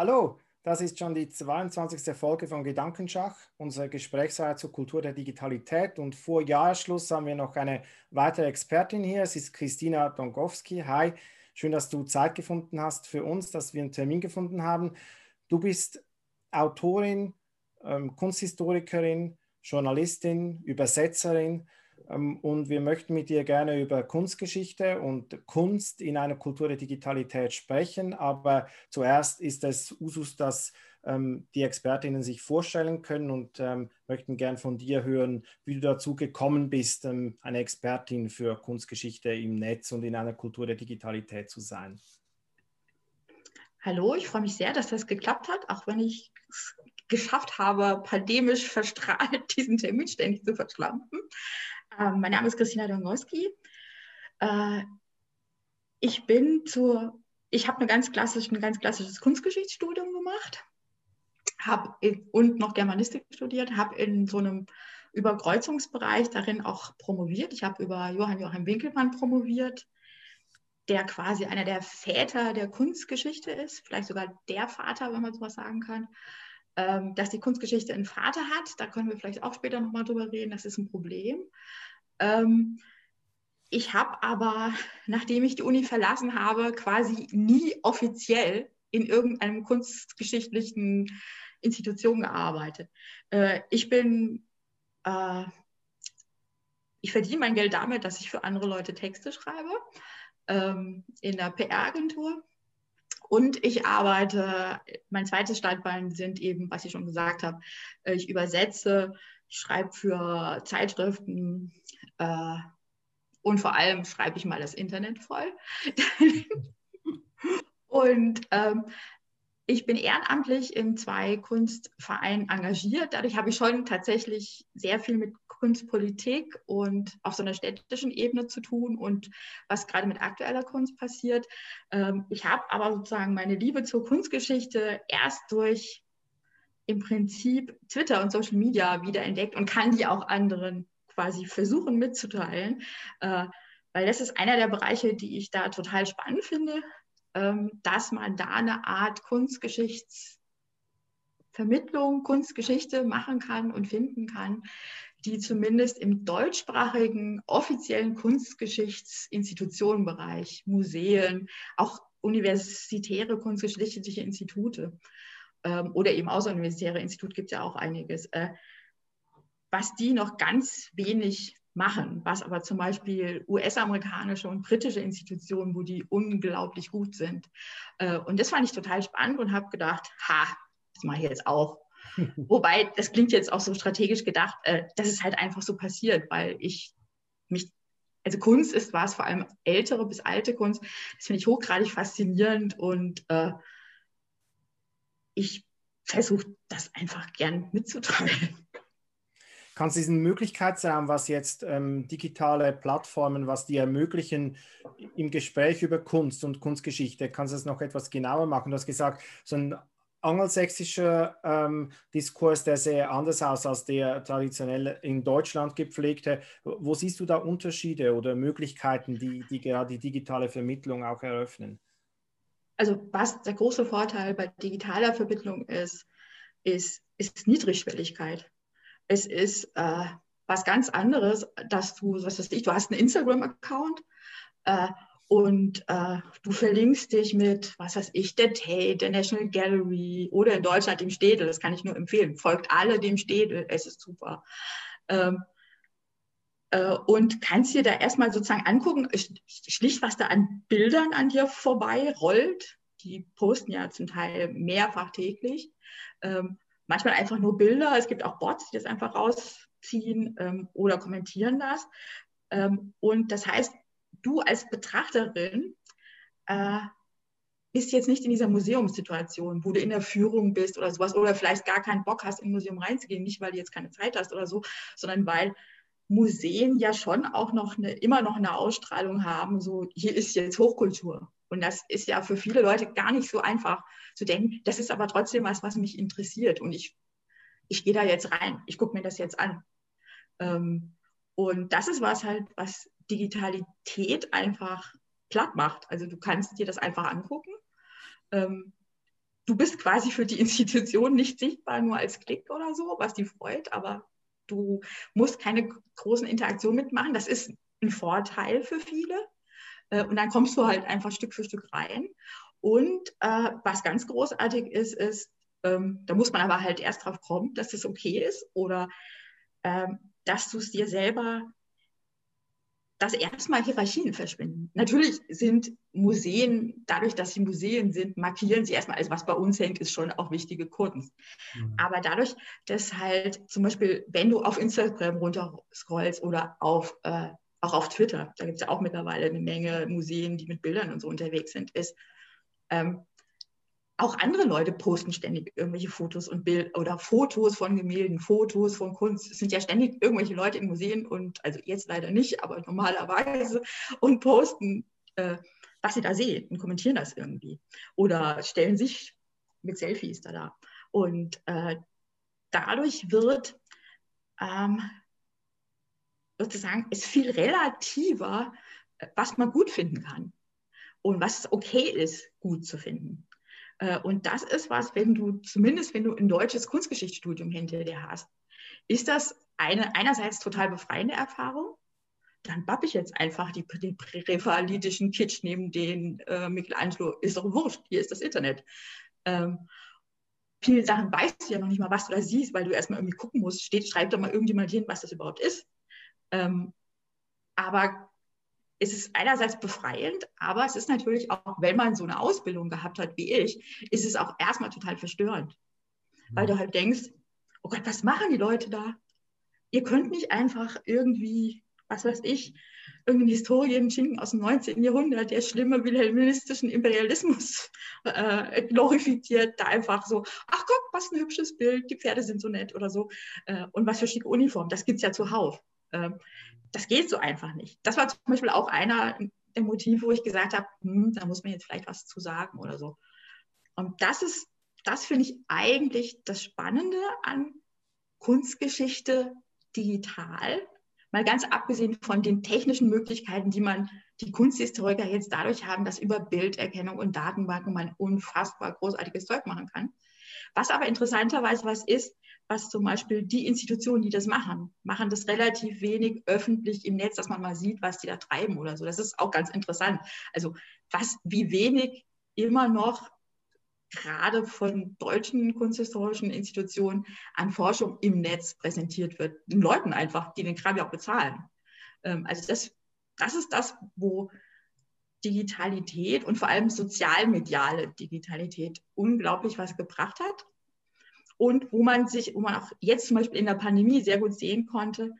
Hallo, das ist schon die 22. Folge von Gedankenschach, unsere Gesprächsreihe zur Kultur der Digitalität. Und vor Jahresschluss haben wir noch eine weitere Expertin hier. Es ist Christina Dongowski. Hi, schön, dass du Zeit gefunden hast für uns, dass wir einen Termin gefunden haben. Du bist Autorin, ähm, Kunsthistorikerin, Journalistin, Übersetzerin und wir möchten mit dir gerne über Kunstgeschichte und Kunst in einer Kultur der Digitalität sprechen. Aber zuerst ist es Usus, dass ähm, die Expertinnen sich vorstellen können und ähm, möchten gern von dir hören, wie du dazu gekommen bist, ähm, eine Expertin für Kunstgeschichte im Netz und in einer Kultur der Digitalität zu sein. Hallo, ich freue mich sehr, dass das geklappt hat, auch wenn ich es geschafft habe, pandemisch verstrahlt diesen Termin ständig zu verschlampen. Ähm, mein Name ist Christina Dongowski. Äh, ich bin zur, ich habe ganz ein ganz klassisches Kunstgeschichtsstudium gemacht, habe und noch Germanistik studiert, habe in so einem Überkreuzungsbereich darin auch promoviert. Ich habe über Johann Joachim Winkelmann promoviert, der quasi einer der Väter der Kunstgeschichte ist, vielleicht sogar der Vater, wenn man sowas sagen kann. Ähm, dass die Kunstgeschichte einen Vater hat, da können wir vielleicht auch später nochmal drüber reden, das ist ein Problem. Ähm, ich habe aber, nachdem ich die Uni verlassen habe, quasi nie offiziell in irgendeinem kunstgeschichtlichen Institution gearbeitet. Äh, ich bin, äh, ich verdiene mein Geld damit, dass ich für andere Leute Texte schreibe ähm, in der PR-Agentur. Und ich arbeite, mein zweites Standbein sind eben, was ich schon gesagt habe, äh, ich übersetze, schreibe für Zeitschriften äh, und vor allem schreibe ich mal das Internet voll. und ähm, ich bin ehrenamtlich in zwei Kunstvereinen engagiert. Dadurch habe ich schon tatsächlich sehr viel mit Kunstpolitik und auf so einer städtischen Ebene zu tun und was gerade mit aktueller Kunst passiert. Ähm, ich habe aber sozusagen meine Liebe zur Kunstgeschichte erst durch im Prinzip Twitter und Social Media wiederentdeckt und kann die auch anderen quasi versuchen mitzuteilen. Äh, weil das ist einer der Bereiche, die ich da total spannend finde, dass man da eine Art Kunstgeschichtsvermittlung, Kunstgeschichte machen kann und finden kann, die zumindest im deutschsprachigen offiziellen Kunstgeschichtsinstitutionenbereich, Museen, auch universitäre kunstgeschichtliche Institute ähm, oder eben außeruniversitäre Institut gibt es ja auch einiges, äh, was die noch ganz wenig machen, was aber zum Beispiel US-amerikanische und britische Institutionen, wo die unglaublich gut sind. Äh, und das fand ich total spannend und habe gedacht, ha, das mache ich jetzt auch. Wobei, das klingt jetzt auch so strategisch gedacht, äh, das ist halt einfach so passiert, weil ich mich, also Kunst ist was, vor allem ältere bis alte Kunst, das finde ich hochgradig faszinierend und äh, ich versuche das einfach gern mitzuteilen. Kannst du diesen Möglichkeitsraum, was jetzt ähm, digitale Plattformen, was die ermöglichen im Gespräch über Kunst und Kunstgeschichte, kannst du das noch etwas genauer machen? Du hast gesagt, so ein angelsächsischer ähm, Diskurs, der sehr anders aus als der traditionell in Deutschland gepflegte. Wo siehst du da Unterschiede oder Möglichkeiten, die, die gerade die digitale Vermittlung auch eröffnen? Also was der große Vorteil bei digitaler Vermittlung ist, ist, ist Niedrigschwelligkeit. Es ist äh, was ganz anderes, dass du, was weiß ich, du hast einen Instagram-Account äh, und äh, du verlinkst dich mit, was weiß ich, der Tate, der National Gallery oder in Deutschland dem Städel, das kann ich nur empfehlen. Folgt alle dem Städel, es ist super. Ähm, äh, und kannst dir da erstmal sozusagen angucken, schlicht was da an Bildern an dir vorbei rollt. Die posten ja zum Teil mehrfach täglich. Ähm, manchmal einfach nur Bilder. Es gibt auch Bots, die das einfach rausziehen ähm, oder kommentieren das. Ähm, und das heißt, du als Betrachterin äh, bist jetzt nicht in dieser Museumssituation, wo du in der Führung bist oder sowas oder vielleicht gar keinen Bock hast, in ein Museum reinzugehen, nicht weil du jetzt keine Zeit hast oder so, sondern weil Museen ja schon auch noch eine, immer noch eine Ausstrahlung haben, so hier ist jetzt Hochkultur. Und das ist ja für viele Leute gar nicht so einfach zu denken. Das ist aber trotzdem was, was mich interessiert. Und ich, ich gehe da jetzt rein. Ich gucke mir das jetzt an. Ähm, und das ist was halt, was Digitalität einfach platt macht. Also du kannst dir das einfach angucken. Ähm, du bist quasi für die Institution nicht sichtbar, nur als Klick oder so, was die freut, aber du musst keine großen Interaktionen mitmachen. Das ist ein Vorteil für viele. Äh, und dann kommst du halt einfach Stück für Stück rein. Und äh, was ganz großartig ist, ist, ähm, da muss man aber halt erst drauf kommen, dass das okay ist oder ähm, dass du es dir selber, dass erstmal Hierarchien verschwinden. Natürlich sind Museen, dadurch, dass sie Museen sind, markieren sie erstmal, alles was bei uns hängt, ist schon auch wichtige Kunst. Mhm. Aber dadurch, dass halt zum Beispiel, wenn du auf Instagram runterscrollst oder auf äh, auch auf Twitter, da gibt es ja auch mittlerweile eine Menge Museen, die mit Bildern und so unterwegs sind, ist, ähm, auch andere Leute posten ständig irgendwelche Fotos und Bild oder Fotos von Gemälden, Fotos von Kunst. Es sind ja ständig irgendwelche Leute in Museen und also jetzt leider nicht, aber normalerweise und posten, äh, was sie da sehen und kommentieren das irgendwie oder stellen sich mit Selfies da da. Und äh, dadurch wird ähm, sozusagen ist viel relativer, was man gut finden kann und was okay ist, gut zu finden. Äh, und das ist was, wenn du, zumindest wenn du ein deutsches Kunstgeschichtsstudium hinter dir hast, ist das eine einerseits total befreiende Erfahrung. Dann bapp ich jetzt einfach die, den präfalitischen Kitsch neben den äh, Michelangelo. Ist doch wurscht, hier ist das Internet. Ähm, viele Sachen weißt du ja noch nicht mal, was du da siehst, weil du erstmal irgendwie gucken musst, steht, schreibt doch mal irgendjemand hin, was das überhaupt ist. Ähm, aber es ist einerseits befreiend, aber es ist natürlich auch, wenn man so eine Ausbildung gehabt hat wie ich, ist es auch erstmal total verstörend. Mhm. Weil du halt denkst, oh Gott, was machen die Leute da? Ihr könnt nicht einfach irgendwie, was weiß ich, irgendeinen Historienschinken aus dem 19. Jahrhundert, der schlimme wilhelministischen Imperialismus äh, glorifiziert, da einfach so, ach guck, was ein hübsches Bild, die Pferde sind so nett oder so. Äh, und was für schicke Uniform, das gibt es ja zuhauf. Ähm, das geht so einfach nicht. Das war zum Beispiel auch einer der Motive, wo ich gesagt habe, hm, da muss man jetzt vielleicht was zu sagen oder so. Und das ist, das finde ich eigentlich das Spannende an Kunstgeschichte digital. Mal ganz abgesehen von den technischen Möglichkeiten, die man, die Kunsthistoriker jetzt dadurch haben, dass über Bilderkennung und Datenbanken man unfassbar großartiges Zeug machen kann. Was aber interessanterweise was ist, was zum Beispiel die Institutionen, die das machen, machen das relativ wenig öffentlich im Netz, dass man mal sieht, was die da treiben oder so. Das ist auch ganz interessant. Also was, wie wenig immer noch gerade von deutschen kunsthistorischen Institutionen an Forschung im Netz präsentiert wird. Den Leuten einfach, die den Kram ja auch bezahlen. Ähm, also das, das ist das, wo Digitalität und vor allem sozialmediale Digitalität unglaublich was gebracht hat und wo man sich, wo man auch jetzt zum Beispiel in der Pandemie sehr gut sehen konnte,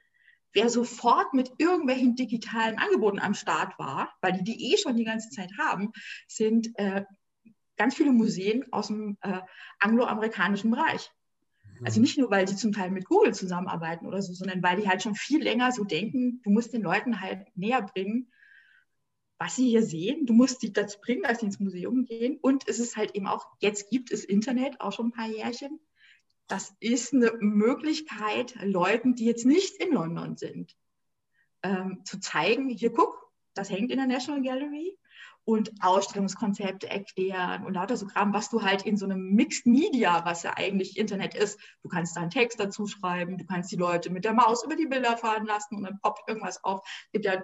wer sofort mit irgendwelchen digitalen Angeboten am Start war, weil die die eh schon die ganze Zeit haben, sind äh, ganz viele Museen aus dem äh, angloamerikanischen Bereich. Mhm. Also nicht nur, weil die zum Teil mit Google zusammenarbeiten oder so, sondern weil die halt schon viel länger so denken, du musst den Leuten halt näher bringen, was sie hier sehen. Du musst sie dazu bringen, dass sie ins Museum gehen. Und es ist halt eben auch, jetzt gibt es Internet, auch schon ein paar Jährchen das ist eine Möglichkeit, Leuten, die jetzt nicht in London sind, ähm, zu zeigen, hier guck, das hängt in der National Gallery und Ausstellungskonzepte erklären und lauter so Kram, was du halt in so einem Mixed Media, was ja eigentlich Internet ist, du kannst da einen Text dazu schreiben, du kannst die Leute mit der Maus über die Bilder fahren lassen und dann poppt irgendwas auf. Es gibt ja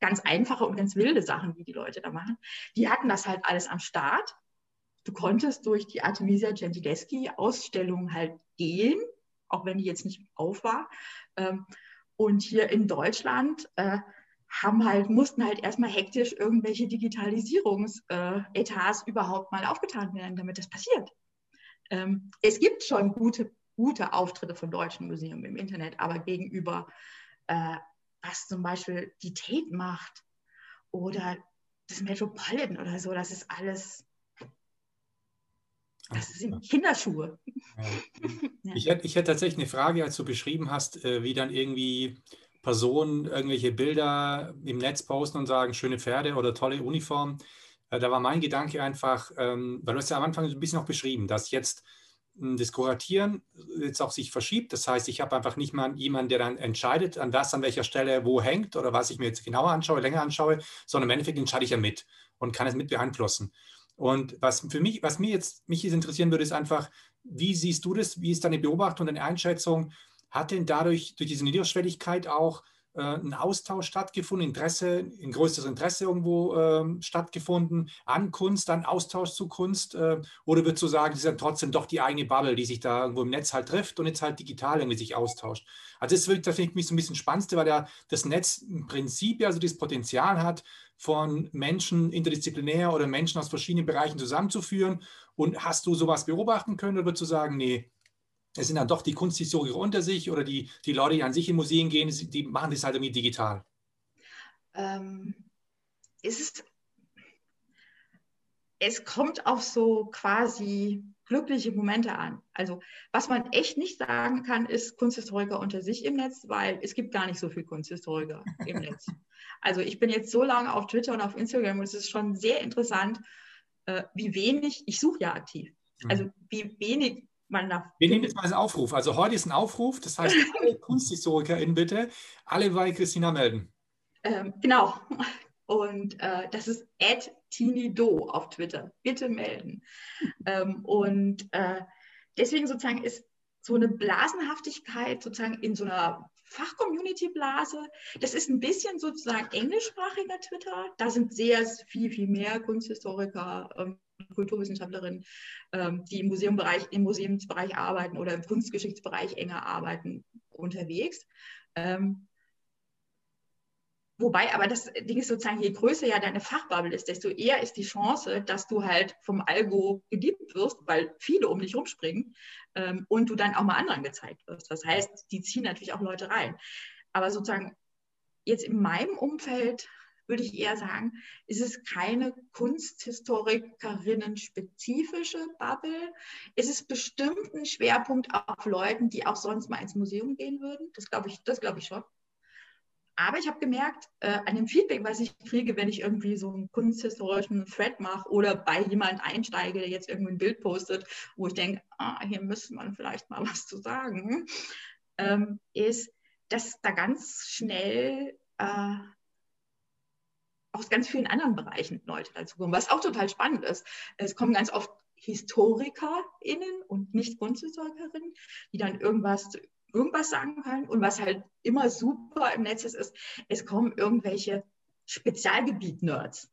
ganz einfache und ganz wilde Sachen, die die Leute da machen. Die hatten das halt alles am Start du konntest durch die Artemisia Gentileschi-Ausstellung halt gehen, auch wenn die jetzt nicht auf war. Ähm, und hier in Deutschland äh, haben halt, mussten halt erstmal hektisch irgendwelche Digitalisierungsetats überhaupt mal aufgetan werden, damit das passiert. Ähm, es gibt schon gute, gute Auftritte von deutschen Museen im Internet, aber gegenüber, äh, was zum Beispiel die Tate macht oder das Metropolitan oder so, das ist alles das sind Kinderschuhe. Ja. Ich, hätte, ich hätte tatsächlich eine Frage, als du beschrieben hast, äh, wie dann irgendwie Personen irgendwelche Bilder im Netz posten und sagen, schöne Pferde oder tolle Uniform. Äh, da war mein Gedanke einfach, ähm, weil du hast ja am Anfang ein bisschen noch beschrieben, dass jetzt hm, das Kuratieren jetzt auch sich verschiebt. Das heißt, ich habe einfach nicht mal jemanden, der dann entscheidet, an was, an welcher Stelle wo hängt oder was ich mir jetzt genauer anschaue, länger anschaue, sondern im Endeffekt entscheide ich ja mit und kann es mit beeinflussen. Und was für mich, was mir jetzt mich jetzt interessieren würde, ist einfach, wie siehst du das? Wie ist deine Beobachtung, deine Einschätzung? Hat denn dadurch, durch diese Niederschwelligkeit auch äh, ein Austausch stattgefunden, Interesse, ein größeres Interesse irgendwo äh, stattgefunden an Kunst, an Austausch zu Kunst? Äh, oder würdest du sagen, es ist dann trotzdem doch die eigene Bubble, die sich da irgendwo im Netz halt trifft und jetzt halt digital irgendwie sich austauscht? Also das, wirklich, das finde ich mich so ein bisschen spannendste, weil ja das Netz im Prinzip ja so das Potenzial hat, von Menschen interdisziplinär oder Menschen aus verschiedenen Bereichen zusammenzuführen. Und hast du sowas beobachten können oder würdest du sagen, nee, es sind dann doch die Kunsthistoriker unter sich oder die, die Leute, die an sich in Museen gehen, die machen das halt irgendwie digital? Ähm, ist es kommt auf so quasi glückliche Momente an. Also was man echt nicht sagen kann, ist Kunsthistoriker unter sich im Netz, weil es gibt gar nicht so viele Kunsthistoriker im Netz. Also ich bin jetzt so lange auf Twitter und auf Instagram und es ist schon sehr interessant, äh, wie wenig, ich suche ja aktiv, mhm. also wie wenig man nach. Wir nehmen jetzt mal einen Aufruf. Also heute ist ein Aufruf, das heißt, alle KunsthistorikerInnen bitte, alle bei Christina melden. Ähm, genau. Und äh, das ist @tinido auf Twitter. Bitte melden. ähm, und äh, deswegen sozusagen ist so eine Blasenhaftigkeit sozusagen in so einer Fachcommunity-Blase. Das ist ein bisschen sozusagen englischsprachiger Twitter. Da sind sehr viel, viel mehr Kunsthistoriker, ähm, Kulturwissenschaftlerinnen, ähm, die im, Museumbereich, im Museumsbereich arbeiten oder im Kunstgeschichtsbereich enger arbeiten, unterwegs. Ähm, Wobei aber das Ding ist sozusagen, je größer ja deine Fachbubble ist, desto eher ist die Chance, dass du halt vom Algo geliebt wirst, weil viele um dich rumspringen ähm, und du dann auch mal anderen gezeigt wirst. Das heißt, die ziehen natürlich auch Leute rein. Aber sozusagen jetzt in meinem Umfeld würde ich eher sagen, ist es keine Kunsthistorikerinnen-spezifische Bubble. Es ist bestimmt ein Schwerpunkt auf Leuten, die auch sonst mal ins Museum gehen würden. Das glaube ich, das glaube ich schon. Aber ich habe gemerkt, äh, an dem Feedback, was ich kriege, wenn ich irgendwie so einen kunsthistorischen Thread mache oder bei jemand einsteige, der jetzt irgendwie ein Bild postet, wo ich denke, ah, hier müsste man vielleicht mal was zu sagen, ähm, ist, dass da ganz schnell äh, aus ganz vielen anderen Bereichen Leute dazu kommen, was auch total spannend ist. Es kommen ganz oft HistorikerInnen und nicht Kunsthistorikerinnen, die dann irgendwas irgendwas sagen können. Und was halt immer super im Netz ist, ist, es kommen irgendwelche Spezialgebiet-Nerds.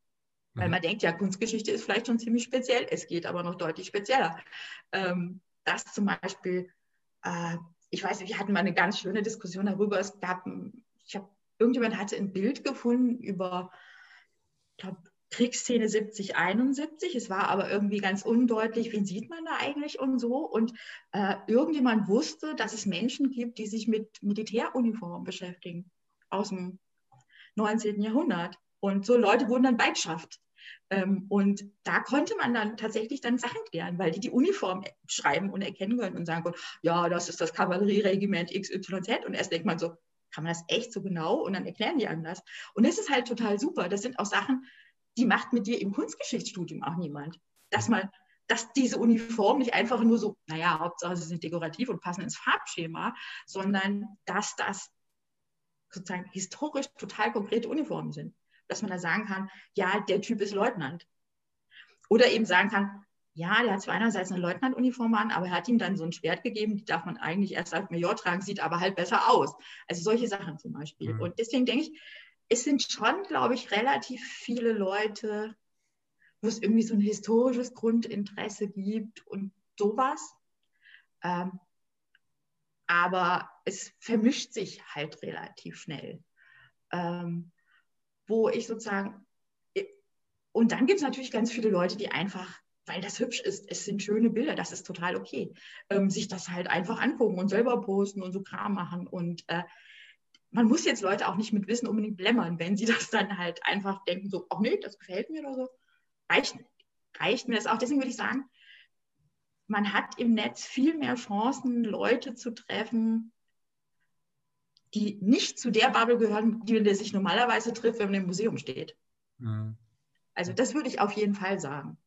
Weil mhm. man denkt, ja, Kunstgeschichte ist vielleicht schon ziemlich speziell, es geht aber noch deutlich spezieller. Ähm, das zum Beispiel, äh, ich weiß, wir hatten mal eine ganz schöne Diskussion darüber. Es gab, ich habe, irgendjemand hatte ein Bild gefunden über, ich glaube, Kriegsszene 70, 71. Es war aber irgendwie ganz undeutlich, wen sieht man da eigentlich und so. Und äh, irgendjemand wusste, dass es Menschen gibt, die sich mit Militäruniformen beschäftigen aus dem 19. Jahrhundert. Und so Leute wurden dann Beigschaft. Ähm, und da konnte man dann tatsächlich dann Sachen klären, weil die die Uniform schreiben und erkennen können und sagen können, ja, das ist das Kavallerieregiment XYZ. Und erst denkt man so, kann man das echt so genau? Und dann erklären die das. Und das ist halt total super. Das sind auch Sachen, die macht mit dir im Kunstgeschichtsstudium auch niemand. Dass man, dass diese Uniform nicht einfach nur so, naja, Hauptsache sie sind dekorativ und passen ins Farbschema, sondern dass das sozusagen historisch total konkrete Uniformen sind. Dass man da sagen kann, ja, der Typ ist Leutnant. Oder eben sagen kann, ja, der hat zwar einerseits eine Leutnantuniform an, aber er hat ihm dann so ein Schwert gegeben, die darf man eigentlich erst als Major tragen, sieht aber halt besser aus. Also solche Sachen zum Beispiel. Mhm. Und deswegen denke ich, es sind schon, glaube ich, relativ viele Leute, wo es irgendwie so ein historisches Grundinteresse gibt und sowas. Ähm, aber es vermischt sich halt relativ schnell. Ähm, wo ich sozusagen, und dann gibt es natürlich ganz viele Leute, die einfach, weil das hübsch ist, es sind schöne Bilder, das ist total okay, ähm, sich das halt einfach angucken und selber posten und so Kram machen. Und äh, man muss jetzt Leute auch nicht mit Wissen unbedingt blämmern, wenn sie das dann halt einfach denken, so, ach nee, das gefällt mir oder so. Reicht, reicht mir das auch. Deswegen würde ich sagen, man hat im Netz viel mehr Chancen, Leute zu treffen, die nicht zu der Bubble gehören, die man sich normalerweise trifft, wenn man im Museum steht. Mhm. Also das würde ich auf jeden Fall sagen.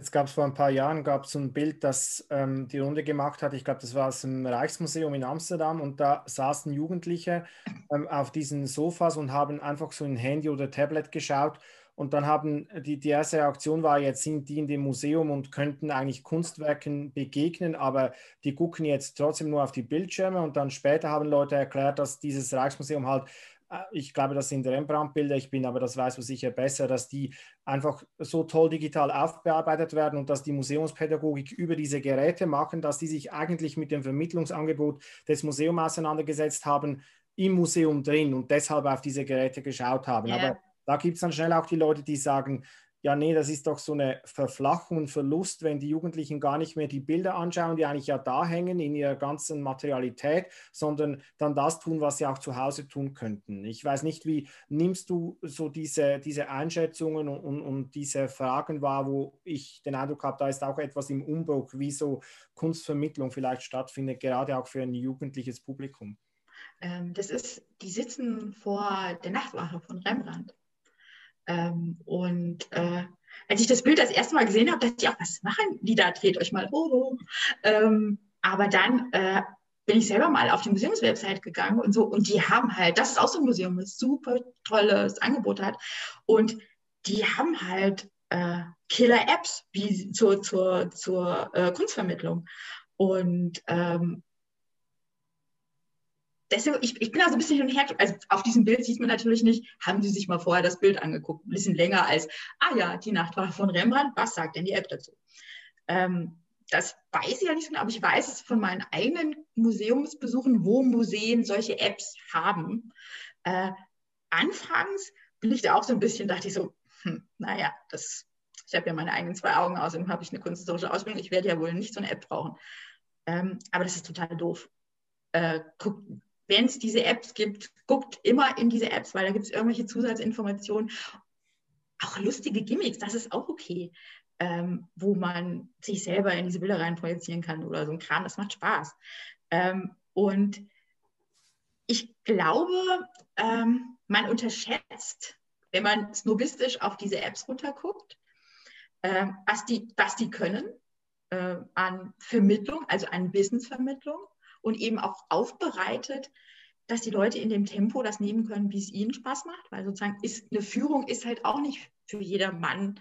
Es gab vor ein paar Jahren gab es ein Bild, das ähm, die Runde gemacht hat. Ich glaube, das war aus dem Reichsmuseum in Amsterdam und da saßen Jugendliche ähm, auf diesen Sofas und haben einfach so ein Handy oder Tablet geschaut Und dann haben die, die erste Reaktion war, jetzt sind die in dem Museum und könnten eigentlich Kunstwerken begegnen, aber die gucken jetzt trotzdem nur auf die Bildschirme. Und dann später haben Leute erklärt, dass dieses Rijksmuseum halt ich glaube, das sind Rembrandt-Bilder, ich bin aber, das weißt du sicher besser, dass die einfach so toll digital aufbearbeitet werden und dass die Museumspädagogik über diese Geräte machen, dass die sich eigentlich mit dem Vermittlungsangebot des Museums auseinandergesetzt haben, im Museum drin und deshalb auf diese Geräte geschaut haben. Yeah. Aber da gibt es dann schnell auch die Leute, die sagen, ja, nee, das ist doch so eine Verflachung und Verlust, wenn die Jugendlichen gar nicht mehr die Bilder anschauen, die eigentlich ja da hängen in ihrer ganzen Materialität, sondern dann das tun, was sie auch zu Hause tun könnten. Ich weiß nicht, wie nimmst du so diese, diese Einschätzungen und, und, und diese Fragen wahr, wo ich den Eindruck habe, da ist auch etwas im Umbruch, wie so Kunstvermittlung vielleicht stattfindet, gerade auch für ein jugendliches Publikum. Ähm, das ist, die sitzen vor der Nachtwache von Rembrandt. Ähm, und äh, als ich das Bild das erste Mal gesehen habe, dachte ich auch, was machen die da? Dreht euch mal hoch. Ähm, aber dann äh, bin ich selber mal auf die Museumswebsite gegangen und so. Und die haben halt, das ist auch so ein Museum, das super tolles Angebot hat. Und die haben halt äh, Killer-Apps zur, zur, zur äh, Kunstvermittlung. Und ähm, deswegen, ich, ich bin also ein bisschen hin und her, also auf diesem Bild sieht man natürlich nicht, haben Sie sich mal vorher das Bild angeguckt, ein bisschen länger als, ah ja, die Nachtwache von Rembrandt, was sagt denn die App dazu? Ähm, das weiß ich ja nicht so genau, aber ich weiß es von meinen eigenen Museumsbesuchen, wo Museen solche Apps haben. Äh, anfangs bin ich da auch so ein bisschen, dachte ich so, hm, naja, das, ich habe ja meine eigenen zwei Augen, außerdem habe ich eine kunsthistorische Ausbildung, ich werde ja wohl nicht so eine App brauchen. Ähm, aber das ist total doof. Äh, guck, wenn es diese Apps gibt, guckt immer in diese Apps, weil da gibt es irgendwelche Zusatzinformationen. Auch lustige Gimmicks, das ist auch okay, ähm, wo man sich selber in diese Bilder rein projizieren kann oder so ein Kram, das macht Spaß. Ähm, und ich glaube, ähm, man unterschätzt, wenn man snobistisch auf diese Apps runterguckt, äh, was, die, was die können äh, an Vermittlung, also an Wissensvermittlung und eben auch aufbereitet, dass die Leute in dem Tempo das nehmen können, wie es ihnen Spaß macht, weil sozusagen ist eine Führung ist halt auch nicht für jedermann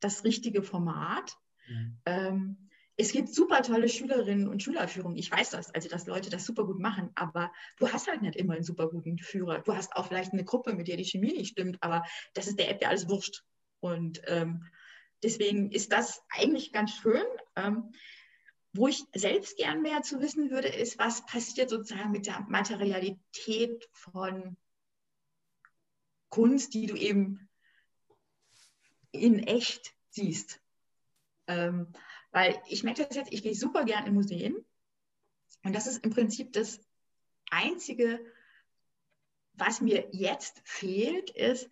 das richtige Format. Mhm. Ähm, es gibt super tolle Schülerinnen und Schülerführungen. Ich weiß das, also dass Leute das super gut machen, aber du hast halt nicht immer einen super guten Führer. Du hast auch vielleicht eine Gruppe, mit der die Chemie nicht stimmt, aber das ist der App ja alles wurscht. Und ähm, deswegen ist das eigentlich ganz schön. Ähm, wo ich selbst gern mehr zu wissen würde, ist, was passiert sozusagen mit der Materialität von Kunst, die du eben in echt siehst. Ähm, weil ich merke das jetzt, ich gehe super gern in Museen und das ist im Prinzip das Einzige, was mir jetzt fehlt, ist,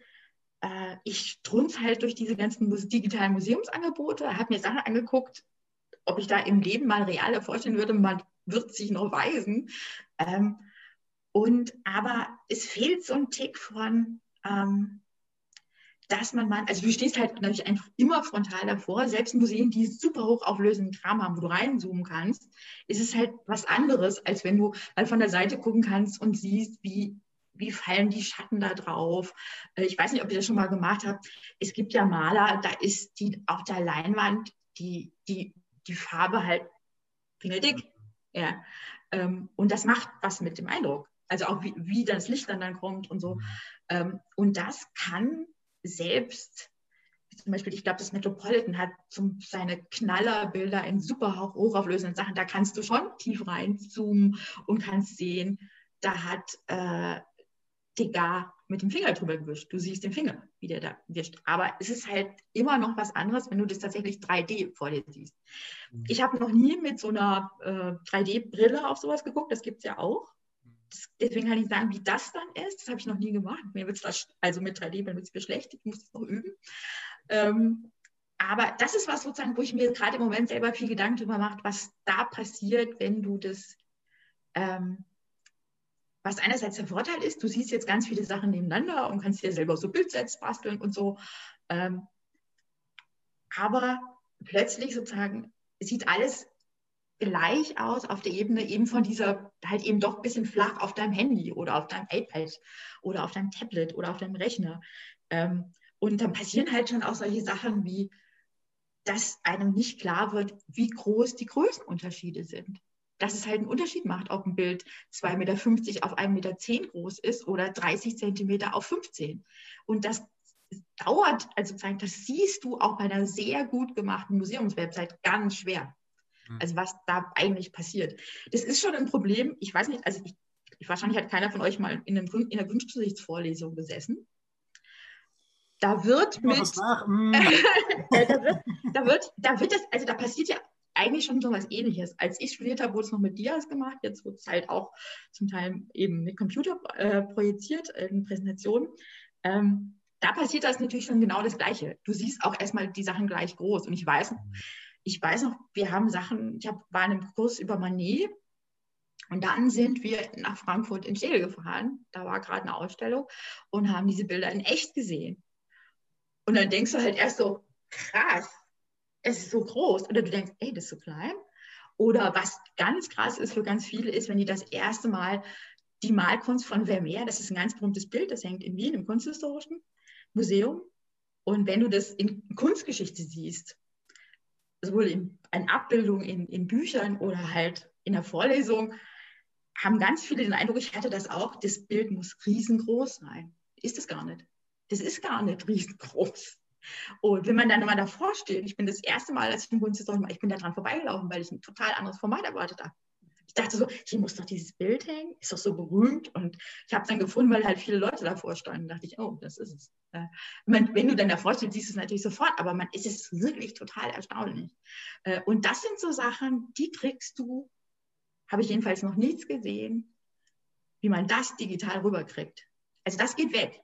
äh, ich strunze halt durch diese ganzen digitalen Museumsangebote, habe mir Sachen angeguckt, ob ich da im Leben mal reale vorstellen würde, man wird sich noch weisen. Ähm, und aber es fehlt so ein Tick von, ähm, dass man mal, also du stehst halt natürlich einfach immer frontal davor, selbst Museen, die super hochauflösenden Kram haben, wo du reinzoomen kannst, ist es halt was anderes, als wenn du mal von der Seite gucken kannst und siehst, wie, wie fallen die Schatten da drauf. Äh, ich weiß nicht, ob ihr das schon mal gemacht habt. Es gibt ja Maler, da ist die auf der Leinwand die, die die Farbe halt fingerdick. Ja. Ähm, und das macht was mit dem Eindruck. Also auch wie, wie das Licht dann, dann kommt und so. Ähm, und das kann selbst, zum Beispiel, ich glaube, das Metropolitan hat zum, seine Knallerbilder in super hochauflösenden Sachen, da kannst du schon tief reinzoomen und kannst sehen, da hat äh, Degas mit dem Finger drüber gewischt. Du siehst den Finger, wie der da wischt. Aber es ist halt immer noch was anderes, wenn du das tatsächlich 3D vor dir siehst. Mhm. Ich habe noch nie mit so einer äh, 3D-Brille auf sowas geguckt. Das gibt es ja auch. Das, deswegen kann ich sagen, wie das dann ist. Das habe ich noch nie gemacht. Mir wird es also mit 3D wird es mir schlecht. Ich muss das noch üben. Ähm, aber das ist was sozusagen, wo ich mir gerade im Moment selber viel Gedanken darüber mache, was da passiert, wenn du das ähm, was einerseits der Vorteil ist, du siehst jetzt ganz viele Sachen nebeneinander und kannst dir selber so Bildsets basteln und so. Ähm, aber plötzlich sozusagen sieht alles gleich aus auf der Ebene eben von dieser, halt eben doch ein bisschen flach auf deinem Handy oder auf deinem iPad oder auf deinem Tablet oder auf deinem Rechner. Ähm, Und dann passieren halt schon auch solche Sachen wie, dass einem nicht klar wird, wie groß die Größenunterschiede sind. Dass es halt einen Unterschied macht, ob ein Bild 2,50 Meter auf 1,10 Meter groß ist oder 30 Zentimeter auf 15. Und das dauert, also das siehst du auch bei einer sehr gut gemachten Museumswebsite ganz schwer. Hm. Also was da eigentlich passiert. Das ist schon ein Problem. Ich weiß nicht, also ich, wahrscheinlich hat keiner von euch mal in, einem, in einer Wünschgesichtsvorlesung gesessen. Da wird mit, mm. da, wird, da, wird, da wird das, also da passiert ja eigentlich schon so was ähnliches. Als ich studiert habe, wurde es noch mit Dias gemacht, jetzt wird es halt auch zum Teil eben mit Computer äh, projiziert in Präsentationen. Ähm, da passiert das natürlich schon genau das Gleiche. Du siehst auch erstmal die Sachen gleich groß. Und ich weiß, ich weiß noch, wir haben Sachen, ich hab, war in einem Kurs über Manet und dann sind wir nach Frankfurt in Städte gefahren. Da war gerade eine Ausstellung und haben diese Bilder in echt gesehen. Und dann denkst du halt erst so, krass, es ist so groß. Oder du denkst, ey, das ist so klein. Oder was ganz krass ist für ganz viele, ist, wenn die das erste Mal die Malkunst von Vermeer, das ist ein ganz berühmtes Bild, das hängt in Wien im Kunsthistorischen Museum. Und wenn du das in Kunstgeschichte siehst, sowohl in, in Abbildungen in, in Büchern oder halt in der Vorlesung, haben ganz viele den Eindruck, ich hatte das auch, das Bild muss riesengroß sein. Ist es gar nicht. Das ist gar nicht riesengroß. Und wenn man dann mal davor steht, ich bin das erste Mal, als ich im Kunsthistorie war, ich bin da dran vorbeigelaufen, weil ich ein total anderes Format erwartet habe. Ich dachte so, hier muss doch dieses Bild hängen, ist doch so berühmt. Und ich habe es dann gefunden, weil halt viele Leute davor standen. Da dachte ich, oh, das ist es. Äh, wenn du dann davor stehst, siehst du es natürlich sofort, aber man ist es wirklich total erstaunlich. Äh, und das sind so Sachen, die kriegst du, habe ich jedenfalls noch nichts gesehen, wie man das digital rüberkriegt. Also das geht weg.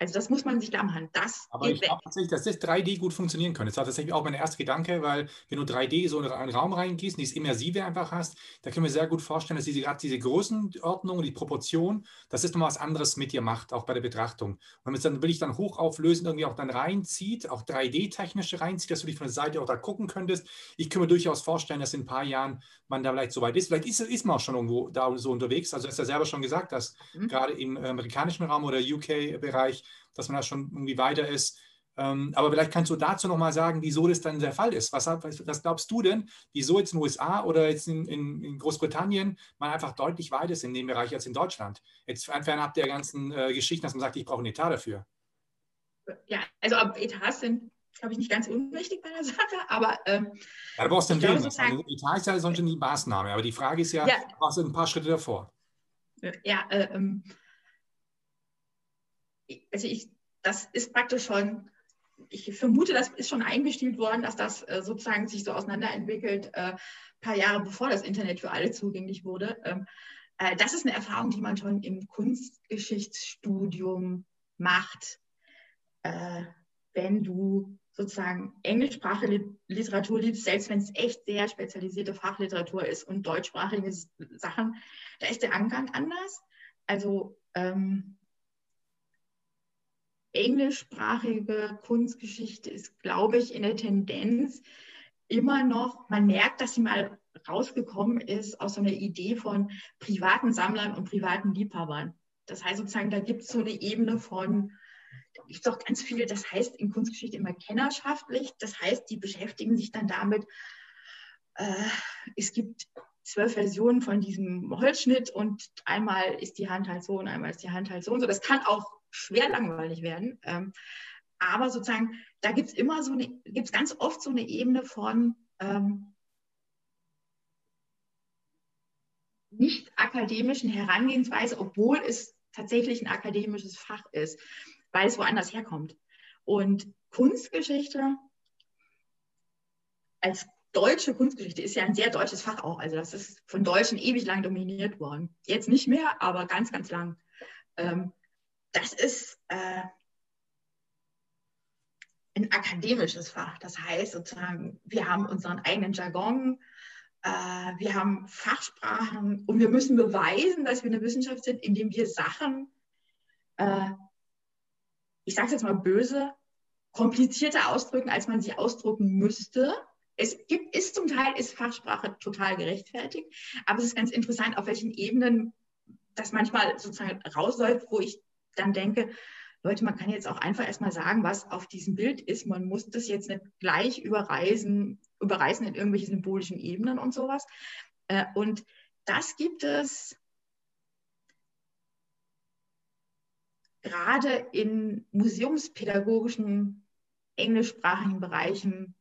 Also das muss man sich klar machen. Das Aber ich glaube tatsächlich, dass das 3D gut funktionieren könnte. Das war tatsächlich auch mein erster Gedanke, weil wenn du 3D so in einen Raum reingehst, dieses Immersive einfach hast, da können wir sehr gut vorstellen, dass diese, gerade diese Größenordnung, die Proportion, das ist nochmal was anderes mit dir macht, auch bei der Betrachtung. Und wenn man es dann wirklich dann hoch auflösen, irgendwie auch dann reinzieht, auch 3D-technisch reinzieht, dass du dich von der Seite auch da gucken könntest. Ich kann mir durchaus vorstellen, dass in ein paar Jahren man da vielleicht so weit ist. Vielleicht ist, ist man auch schon irgendwo da so unterwegs. Also hast du ja selber schon gesagt, dass mhm. gerade im amerikanischen Raum oder UK-Bereich dass man da schon irgendwie weiter ist. Ähm, aber vielleicht kannst du dazu nochmal sagen, wieso das dann der Fall ist. Was, was, glaubst du denn, wieso jetzt in den USA oder jetzt in, in, in, Großbritannien man einfach deutlich weiter ist in dem Bereich als in Deutschland? Jetzt fernab der ganzen äh, Geschichten, dass man sagt, ich brauche einen Etat dafür. Ja, also Etats sind, glaube ich, nicht ganz unwichtig bei der Sache, aber. Ähm, ja, du brauchst den Willen. Also Etat ist ja sonst schon die Maßnahme, aber die Frage ist ja, ja. was sind ein paar Schritte davor? Ja, äh, ähm, also ich, das ist praktisch schon, ich vermute, das ist schon eingestielt worden, dass das äh, sozusagen sich so auseinanderentwickelt, äh, paar Jahre bevor das Internet für alle zugänglich wurde. Ähm, äh, das ist eine Erfahrung, die man schon im Kunstgeschichtsstudium macht, äh, wenn du sozusagen englischsprachige Literatur liebst, selbst wenn es echt sehr spezialisierte Fachliteratur ist und deutschsprachige Sachen, da ist der Angang anders. Also ähm, englischsprachige Kunstgeschichte ist, glaube ich, in der Tendenz immer noch, man merkt, dass sie mal rausgekommen ist aus so einer Idee von privaten Sammlern und privaten Liebhabern. Das heißt sozusagen, da gibt es so eine Ebene von, da gibt es auch ganz viele, das heißt in Kunstgeschichte immer kennerschaftlich, das heißt, die beschäftigen sich dann damit, äh, es gibt zwölf Versionen von diesem Holzschnitt und einmal ist die Hand halt so und einmal ist die Hand halt so und so. Das kann auch schwer langweilig werden. Ähm, aber sozusagen, da gibt es immer so eine, gibt es ganz oft so eine Ebene von ähm, nicht akademischen Herangehensweise, obwohl es tatsächlich ein akademisches Fach ist, weil es woanders herkommt. Und Kunstgeschichte als deutsche Kunstgeschichte ist ja ein sehr deutsches Fach auch. Also das ist von Deutschen ewig lang dominiert worden. Jetzt nicht mehr, aber ganz, ganz lang. Ähm, das ist äh, ein akademisches Fach. Das heißt sozusagen, wir haben unseren eigenen Jargon, äh, wir haben Fachsprachen und wir müssen beweisen, dass wir eine Wissenschaft sind, indem wir Sachen, äh, ich sage es jetzt mal böse, komplizierter ausdrücken, als man sie ausdrucken müsste. Es gibt, ist zum Teil ist Fachsprache total gerechtfertigt, aber es ist ganz interessant, auf welchen Ebenen das manchmal sozusagen rausläuft, wo ich dann denke, Leute, man kann jetzt auch einfach erstmal sagen, was auf diesem Bild ist. Man muss das jetzt nicht gleich überreisen, überreißen in irgendwelche symbolischen Ebenen und sowas. Äh, und das gibt es gerade in museumspädagogischen englischsprachigen Bereichen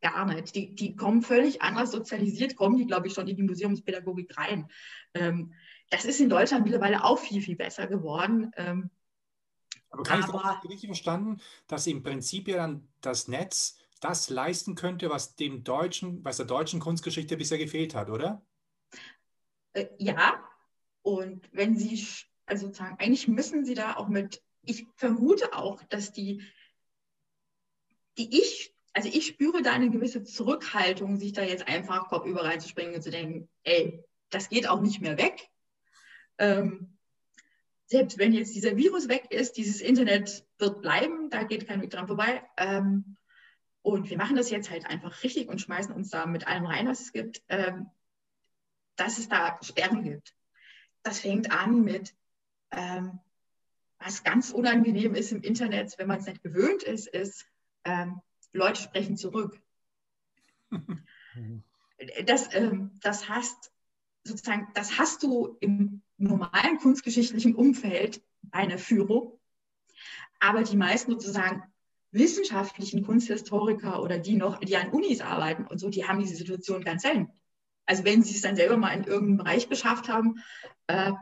gar nicht. Die, die kommen völlig anders sozialisiert, kommen die, glaube ich, schon in die Museumspädagogik rein. Ähm, das ist in Deutschland mittlerweile auch viel, viel besser geworden. Aber kann aber, ich richtig verstanden, dass im Prinzip ja dann das Netz das leisten könnte, was dem deutschen, was der deutschen Kunstgeschichte bisher gefehlt hat, oder? Äh, ja. Und wenn Sie, also sozusagen, eigentlich müssen Sie da auch mit, ich vermute auch, dass die, die ich, also ich spüre da eine gewisse Zurückhaltung, sich da jetzt einfach kopfüber reinzuspringen und zu denken, ey, das geht auch nicht mehr weg. Ähm, selbst wenn jetzt dieser Virus weg ist, dieses Internet wird bleiben, da geht kein Weg dran vorbei. Ähm, und wir machen das jetzt halt einfach richtig und schmeißen uns da mit allem rein, was es gibt, ähm, dass es da Sperren gibt. Das fängt an mit, ähm, was ganz unangenehm ist im Internet, wenn man es nicht gewöhnt ist, ist, ähm, Leute sprechen zurück. das, ähm, das heißt, sozusagen, das hast du im normalen kunstgeschichtlichen Umfeld eine Führung. Aber die meisten sozusagen wissenschaftlichen Kunsthistoriker oder die noch, die an Unis arbeiten und so, die haben diese Situation ganz selten. Also wenn sie es dann selber mal in irgendeinem Bereich geschafft haben, äh,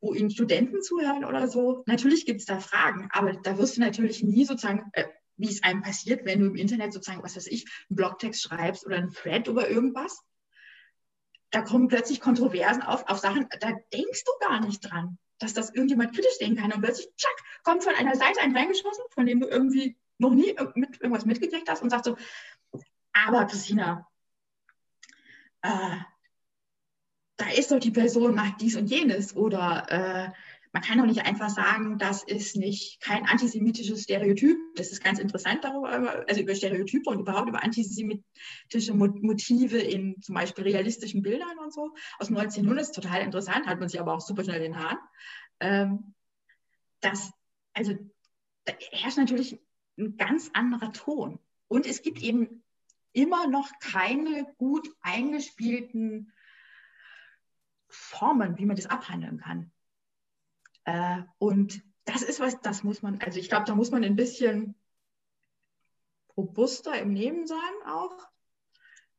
wo ihnen Studenten zuhören oder so, natürlich gibt es da Fragen, aber da wirst du natürlich nie sozusagen, äh, wie es einem passiert, wenn du im Internet sozusagen, was weiß ich, einen Blogtext schreibst oder einen Thread über irgendwas, da kommen plötzlich Kontroversen auf, auf Sachen, da denkst du gar nicht dran, dass das irgendjemand kritisch sehen kann. Und plötzlich, tschack, kommt von einer Seite ein reingeschossen, von dem du irgendwie noch nie mit, irgendwas mitgekriegt hast und sagst so, aber Christina, äh, da ist doch die Person, macht dies und jenes. Oder äh, man kann doch nicht einfach sagen, das ist nicht kein antisemitisches Stereotyp. Das ist ganz interessant darüber, also über Stereotype und überhaupt über antisemitische Motive in zum Beispiel realistischen Bildern und so. Aus 1900 ist total interessant, hat man sich aber auch super schnell den Haaren. Ähm, das, also da herrscht natürlich ein ganz anderer Ton. Und es gibt eben immer noch keine gut eingespielten Formen, wie man das abhandeln kann. Äh, und das ist was, das muss man, also ich glaube, da muss man ein bisschen robuster im Nehmen sein auch.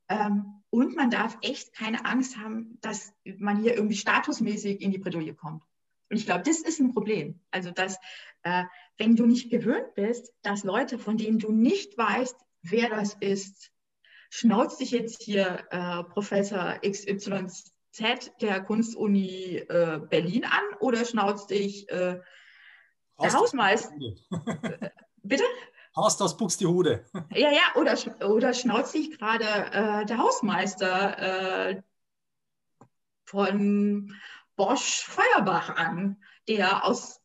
Ähm, und man darf echt keine Angst haben, dass man hier irgendwie statusmäßig in die Bredouille kommt. Und ich glaube, das ist ein Problem. Also, dass äh, wenn du nicht gewöhnt bist, dass Leute, von denen du nicht weißt, wer das ist, schnauzt dich jetzt hier äh, Professor XYZ der Kunstuni äh, Berlin an oder schnauzt dich äh, der Hausmeister? Bitte? Horst aus Buxtehude. Ja, ja, oder, oder schnauzt dich gerade äh, der Hausmeister äh, von Bosch Feuerbach an, der aus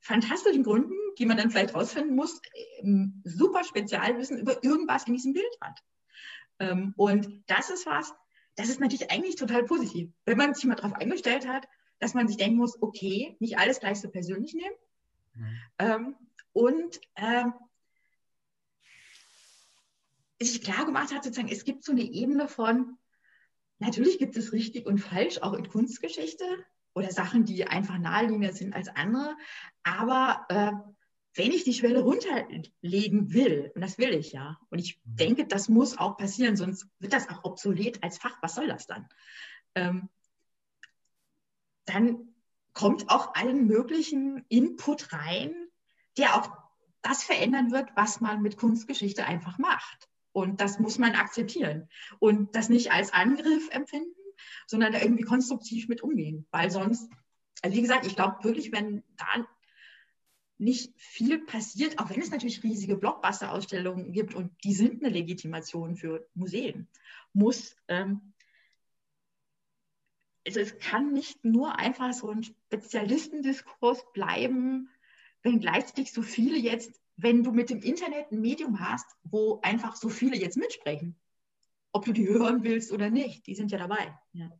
fantastischen Gründen, die man dann vielleicht rausfinden muss, super Spezialwissen über irgendwas in diesem Bild hat. Ähm, und das ist was, das ist natürlich eigentlich total positiv, wenn man sich mal darauf eingestellt hat, dass man sich denken muss, okay, nicht alles gleich so persönlich nehmen. Mhm. Ähm, und ähm, sich klar gemacht hat, sozusagen, es gibt so eine Ebene von, natürlich gibt es richtig und falsch, auch in Kunstgeschichte oder Sachen, die einfach naheliegender sind als andere. Aber äh, wenn ich die Schwelle runterlegen will, und das will ich ja, und ich mhm. denke, das muss auch passieren, sonst wird das auch obsolet als Fach, was soll das dann? Ähm, dann kommt auch allen möglichen Input rein, der auch das verändern wird, was man mit Kunstgeschichte einfach macht. Und das muss man akzeptieren und das nicht als Angriff empfinden, sondern da irgendwie konstruktiv mit umgehen, weil sonst, also wie gesagt, ich glaube wirklich, wenn da nicht viel passiert, auch wenn es natürlich riesige Blockbuster-Ausstellungen gibt und die sind eine Legitimation für Museen, muss, ähm, also es kann nicht nur einfach so ein Spezialistendiskurs bleiben, wenn gleichzeitig so viele jetzt, wenn du mit dem Internet ein Medium hast, wo einfach so viele jetzt mitsprechen, ob du die hören willst oder nicht, die sind ja dabei. Ja.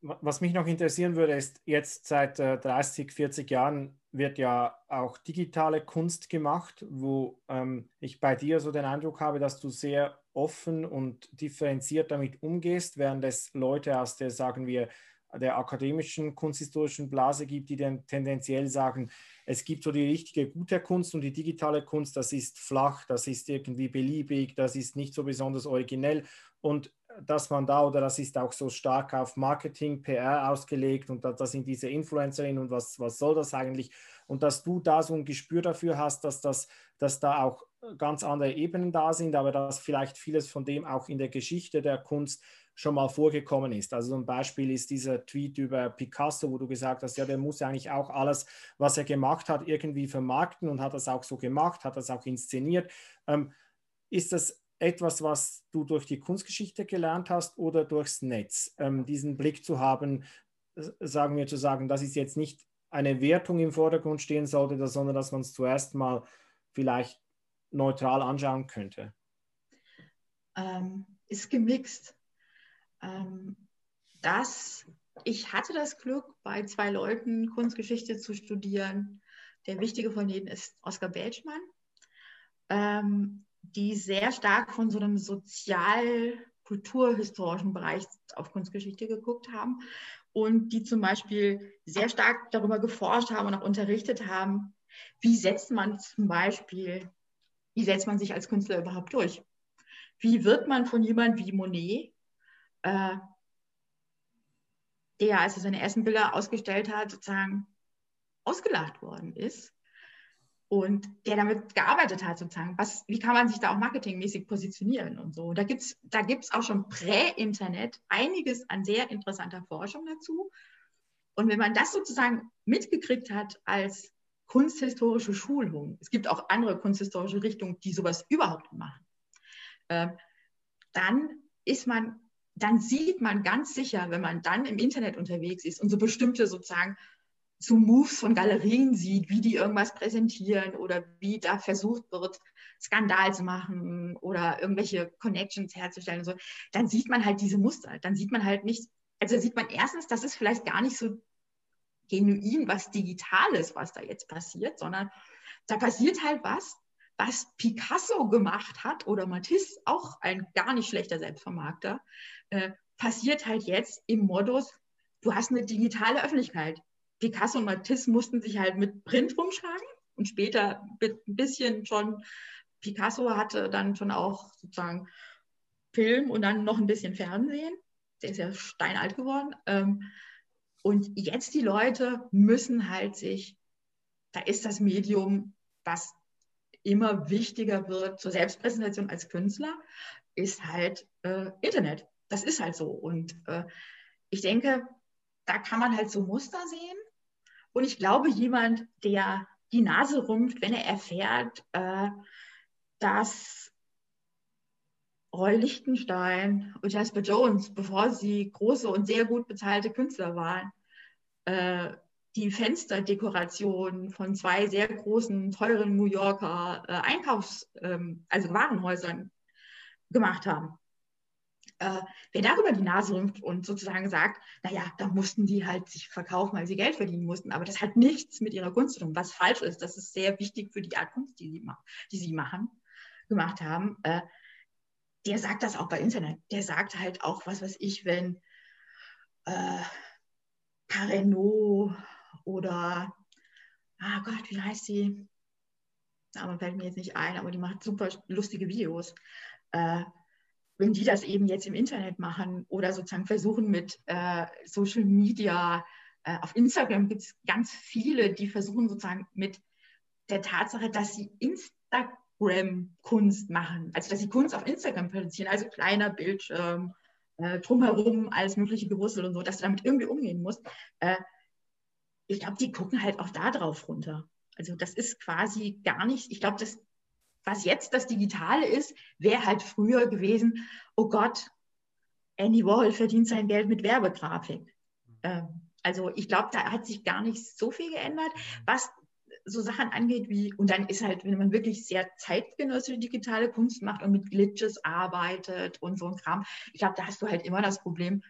Was mich noch interessieren würde, ist jetzt seit äh, 30, 40 Jahren wird ja auch digitale Kunst gemacht, wo ähm, ich bei dir so den Eindruck habe, dass du sehr offen und differenziert damit umgehst, während es Leute aus der, sagen wir, der akademischen kunsthistorischen Blase gibt, die dann tendenziell sagen, es gibt so die richtige gute Kunst und die digitale Kunst, das ist flach, das ist irgendwie beliebig, das ist nicht so besonders originell. Und dass man da oder das ist auch so stark auf Marketing, PR ausgelegt und da, das sind diese Influencerinnen und was, was soll das eigentlich? Und dass du da so ein Gespür dafür hast, dass, das, dass da auch ganz andere Ebenen da sind, aber dass vielleicht vieles von dem auch in der Geschichte der Kunst schon mal vorgekommen ist. Also ein Beispiel ist dieser Tweet über Picasso, wo du gesagt hast, ja, der muss eigentlich auch alles, was er gemacht hat, irgendwie vermarkten und hat das auch so gemacht, hat das auch inszeniert. Ähm, ist das etwas, was du durch die Kunstgeschichte gelernt hast oder durchs Netz, ähm, diesen Blick zu haben, sagen wir zu sagen, das ist jetzt nicht eine Wertung im Vordergrund stehen sollte, sondern dass man es zuerst mal vielleicht neutral anschauen könnte? Ähm, ist gemixt. Ähm, das, ich hatte das Glück, bei zwei Leuten Kunstgeschichte zu studieren. Der wichtige von denen ist Oskar Belschmann. Ähm, die sehr stark von so einem sozial-kulturhistorischen Bereich auf Kunstgeschichte geguckt haben und die zum Beispiel sehr stark darüber geforscht haben und auch unterrichtet haben, wie setzt man zum Beispiel, wie setzt man sich als Künstler überhaupt durch? Wie wird man von jemandem wie Monet, äh, der, als er seine ersten Bilder ausgestellt hat, sozusagen ausgelacht worden ist, und der damit gearbeitet hat, sozusagen. Was, wie kann man sich da auch marketingmäßig positionieren und so. Da gibt es da gibt's auch schon prä-Internet einiges an sehr interessanter Forschung dazu. Und wenn man das sozusagen mitgekriegt hat als kunsthistorische Schulung, es gibt auch andere kunsthistorische Richtungen, die sowas überhaupt machen, äh, dann ist man, dann sieht man ganz sicher, wenn man dann im Internet unterwegs ist und so bestimmte sozusagen zu Moves von Galerien sieht, wie die irgendwas präsentieren oder wie da versucht wird, Skandal zu machen oder irgendwelche Connections herzustellen und so, dann sieht man halt diese Muster. Dann sieht man halt nicht, also sieht man erstens, das ist vielleicht gar nicht so genuin was Digitales, was da jetzt passiert, sondern da passiert halt was, was Picasso gemacht hat oder Matisse, auch ein gar nicht schlechter Selbstvermarkter, äh, passiert halt jetzt im Modus, du hast eine digitale Öffentlichkeit. Picasso und Matisse mussten sich halt mit Print rumschlagen und später ein bisschen schon, Picasso hatte dann schon auch sozusagen Film und dann noch ein bisschen Fernsehen. Der ist ja steinalt geworden. Ähm, und jetzt die Leute müssen halt sich, da ist das Medium, was immer wichtiger wird zur Selbstpräsentation als Künstler, ist halt äh, Internet. Das ist halt so. Und äh, ich denke, da kann man halt so Muster sehen. Und ich glaube, jemand, der die Nase rümpft, wenn er erfährt, äh, dass Roy Lichtenstein und Jasper Jones, bevor sie große und sehr gut bezahlte Künstler waren, äh, die Fensterdekoration von zwei sehr großen, teuren New Yorker äh, Einkaufs-, ähm, also Warenhäusern gemacht haben äh, wer darüber die Nase rümpft und sozusagen sagt, naja, da mussten die halt sich verkaufen, weil sie Geld verdienen mussten, aber das hat nichts mit ihrer Kunst zu tun, was falsch ist. Das ist sehr wichtig für die Art Kunst, die sie, die sie machen, gemacht haben. Äh, der sagt das auch bei Internet. Der sagt halt auch, was weiß ich, wenn äh, Carrenault oder, ah Gott, wie heißt sie? Aber fällt mir jetzt nicht ein, aber die macht super lustige Videos. Äh, wenn die das eben jetzt im Internet machen oder sozusagen versuchen mit äh, Social Media, äh, auf Instagram gibt es ganz viele, die versuchen sozusagen mit der Tatsache, dass sie Instagram-Kunst machen, also dass sie Kunst auf Instagram produzieren, also kleiner Bildschirm, äh, drumherum alles mögliche Gewussel und so, dass du damit irgendwie umgehen musst. Äh, ich glaube, die gucken halt auch da drauf runter. Also das ist quasi gar nicht, ich glaube, das was jetzt das Digitale ist, wäre halt früher gewesen, oh Gott, Andy Warhol verdient sein Geld mit Werbegrafik. Ähm, also ich glaube, da hat sich gar nicht so viel geändert, was so Sachen angeht wie, und dann ist halt, wenn man wirklich sehr zeitgenössische digitale Kunst macht und mit Glitches arbeitet und so ein Kram, ich glaube, da hast du halt immer das Problem,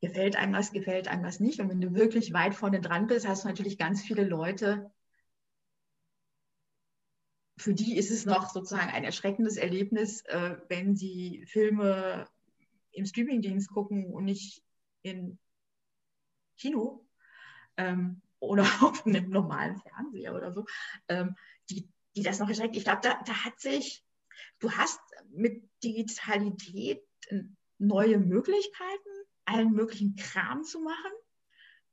gefällt einem was, gefällt einem was nicht. Und wenn du wirklich weit vorne dran bist, hast du natürlich ganz viele Leute, für die ist es noch sozusagen ein erschreckendes Erlebnis, äh, wenn sie Filme im Streamingdienst gucken und nicht in Kino ähm, oder auf einem normalen Fernseher oder so, ähm, die, die das noch erschreckt. Ich glaube, da, da hat sich, du hast mit Digitalität neue Möglichkeiten, allen möglichen Kram zu machen.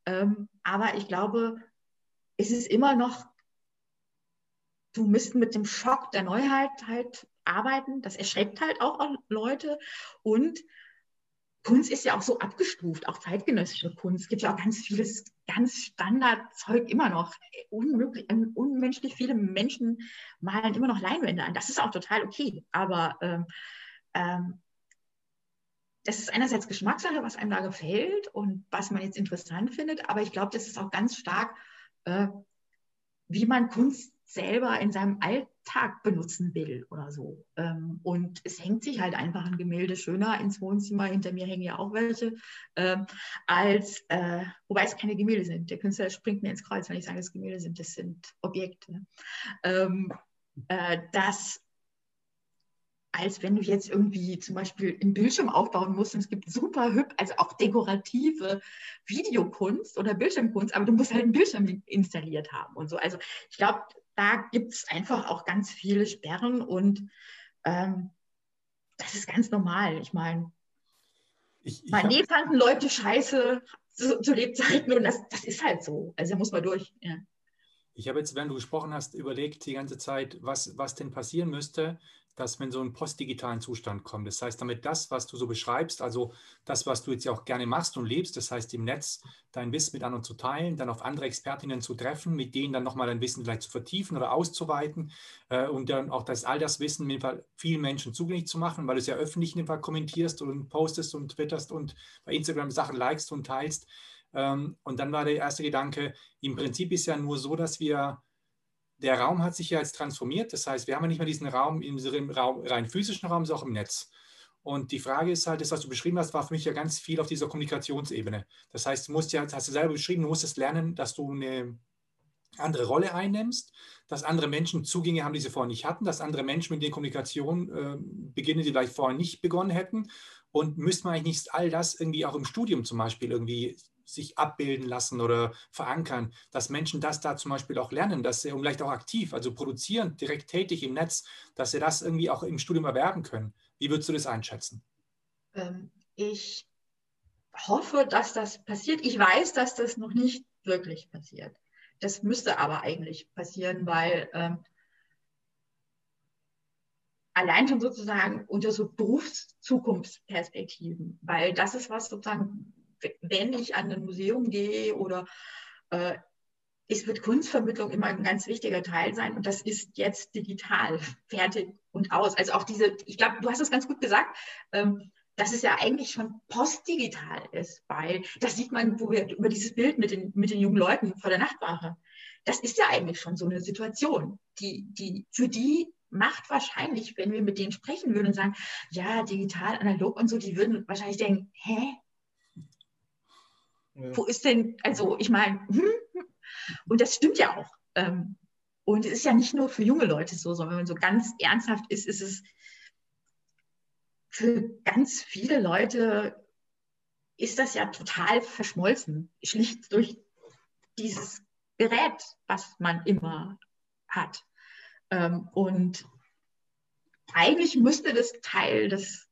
Ähm, aber ich glaube, es ist immer noch, du musst mit dem Schock der Neuheit halt arbeiten. Das erschreckt halt auch Leute. Und Kunst ist ja auch so abgestuft, auch zeitgenössische Kunst. Es gibt ja auch ganz vieles, ganz Standardzeug immer noch. Unmöglich, unmenschlich viele Menschen malen immer noch Leinwände an. Das ist auch total okay. Aber ähm, ähm, das ist einerseits Geschmackssache, was einem da gefällt und was man jetzt interessant findet. Aber ich glaube, das ist auch ganz stark, äh, wie man Kunst selber in seinem Alltag benutzen will oder so. Ähm, und es hängt sich halt einfach ein Gemälde schöner ins Wohnzimmer, hinter mir hängen ja auch welche, ähm, als, äh, wobei es keine Gemälde sind. Der Künstler springt mir ins Kreuz, wenn ich sage, es Gemälde sind, das sind Objekte. Ähm, äh, das als wenn du jetzt irgendwie zum Beispiel einen Bildschirm aufbauen musst. Und es gibt super hübsch, also auch dekorative Videokunst oder Bildschirmkunst, aber du musst halt einen Bildschirm installiert haben und so. Also ich glaube, da gibt es einfach auch ganz viele Sperren und ähm, das ist ganz normal. Ich meine, ich meine, fanden Leute scheiße zu, zu, Lebzeiten und das, das ist halt so. Also da muss man durch. Ja. Ich habe jetzt, während du gesprochen hast, überlegt die ganze Zeit, was, was denn passieren müsste, dass man in so einen postdigitalen Zustand kommt. Das heißt, damit das, was du so beschreibst, also das, was du jetzt ja auch gerne machst und lebst, das heißt im Netz dein Wissen mit anderen zu teilen, dann auf andere Expertinnen zu treffen, mit denen dann nochmal dein Wissen vielleicht zu vertiefen oder auszuweiten äh, und dann auch das, all das Wissen Fall vielen Menschen zugänglich zu machen, weil du es ja öffentlich in dem Fall kommentierst und postest und twitterst und bei Instagram Sachen likest und teilst. Ähm, und dann war der erste Gedanke, im Prinzip ist ja nur so, dass wir der Raum hat sich ja jetzt transformiert. Das heißt, wir haben ja nicht mehr diesen Raum im Raum, rein physischen Raum, sondern auch im Netz. Und die Frage ist halt, das, was du beschrieben hast, war für mich ja ganz viel auf dieser Kommunikationsebene. Das heißt, du musst ja, hast du selber beschrieben, du musstest lernen, dass du eine andere Rolle einnimmst, dass andere Menschen Zugänge haben, die sie vorher nicht hatten, dass andere Menschen mit der Kommunikation äh, beginnen, die vielleicht vorher nicht begonnen hätten. Und müsste man eigentlich nicht all das irgendwie auch im Studium zum Beispiel irgendwie sich abbilden lassen oder verankern, dass Menschen das da zum Beispiel auch lernen, dass sie, vielleicht auch aktiv, also produzieren, direkt tätig im Netz, dass sie das irgendwie auch im Studium erwerben können. Wie würdest du das einschätzen? Ähm, ich hoffe, dass das passiert. Ich weiß, dass das noch nicht wirklich passiert. Das müsste aber eigentlich passieren, weil ähm, allein schon sozusagen unter so Berufszukunftsperspektiven, weil das ist was sozusagen wenn ich an ein Museum gehe oder äh, es wird Kunstvermittlung immer ein ganz wichtiger Teil sein und das ist jetzt digital, fertig und aus. Also auch diese, ich glaube, du hast es ganz gut gesagt, ähm, dass es ja eigentlich schon postdigital ist, weil das sieht man, wo wir über dieses Bild mit den, mit den jungen Leuten vor der Nachtwache. Das ist ja eigentlich schon so eine Situation, die, die für die macht wahrscheinlich, wenn wir mit denen sprechen würden und sagen, ja, digital, analog und so, die würden wahrscheinlich denken, hä, ja. Wo ist denn, also ich meine, hm, und das stimmt ja auch. Ähm, und es ist ja nicht nur für junge Leute so, sondern wenn man so ganz ernsthaft ist, ist es für ganz viele Leute ist das ja total verschmolzen, schlicht durch dieses Gerät, was man immer hat. Ähm, und eigentlich müsste das Teil des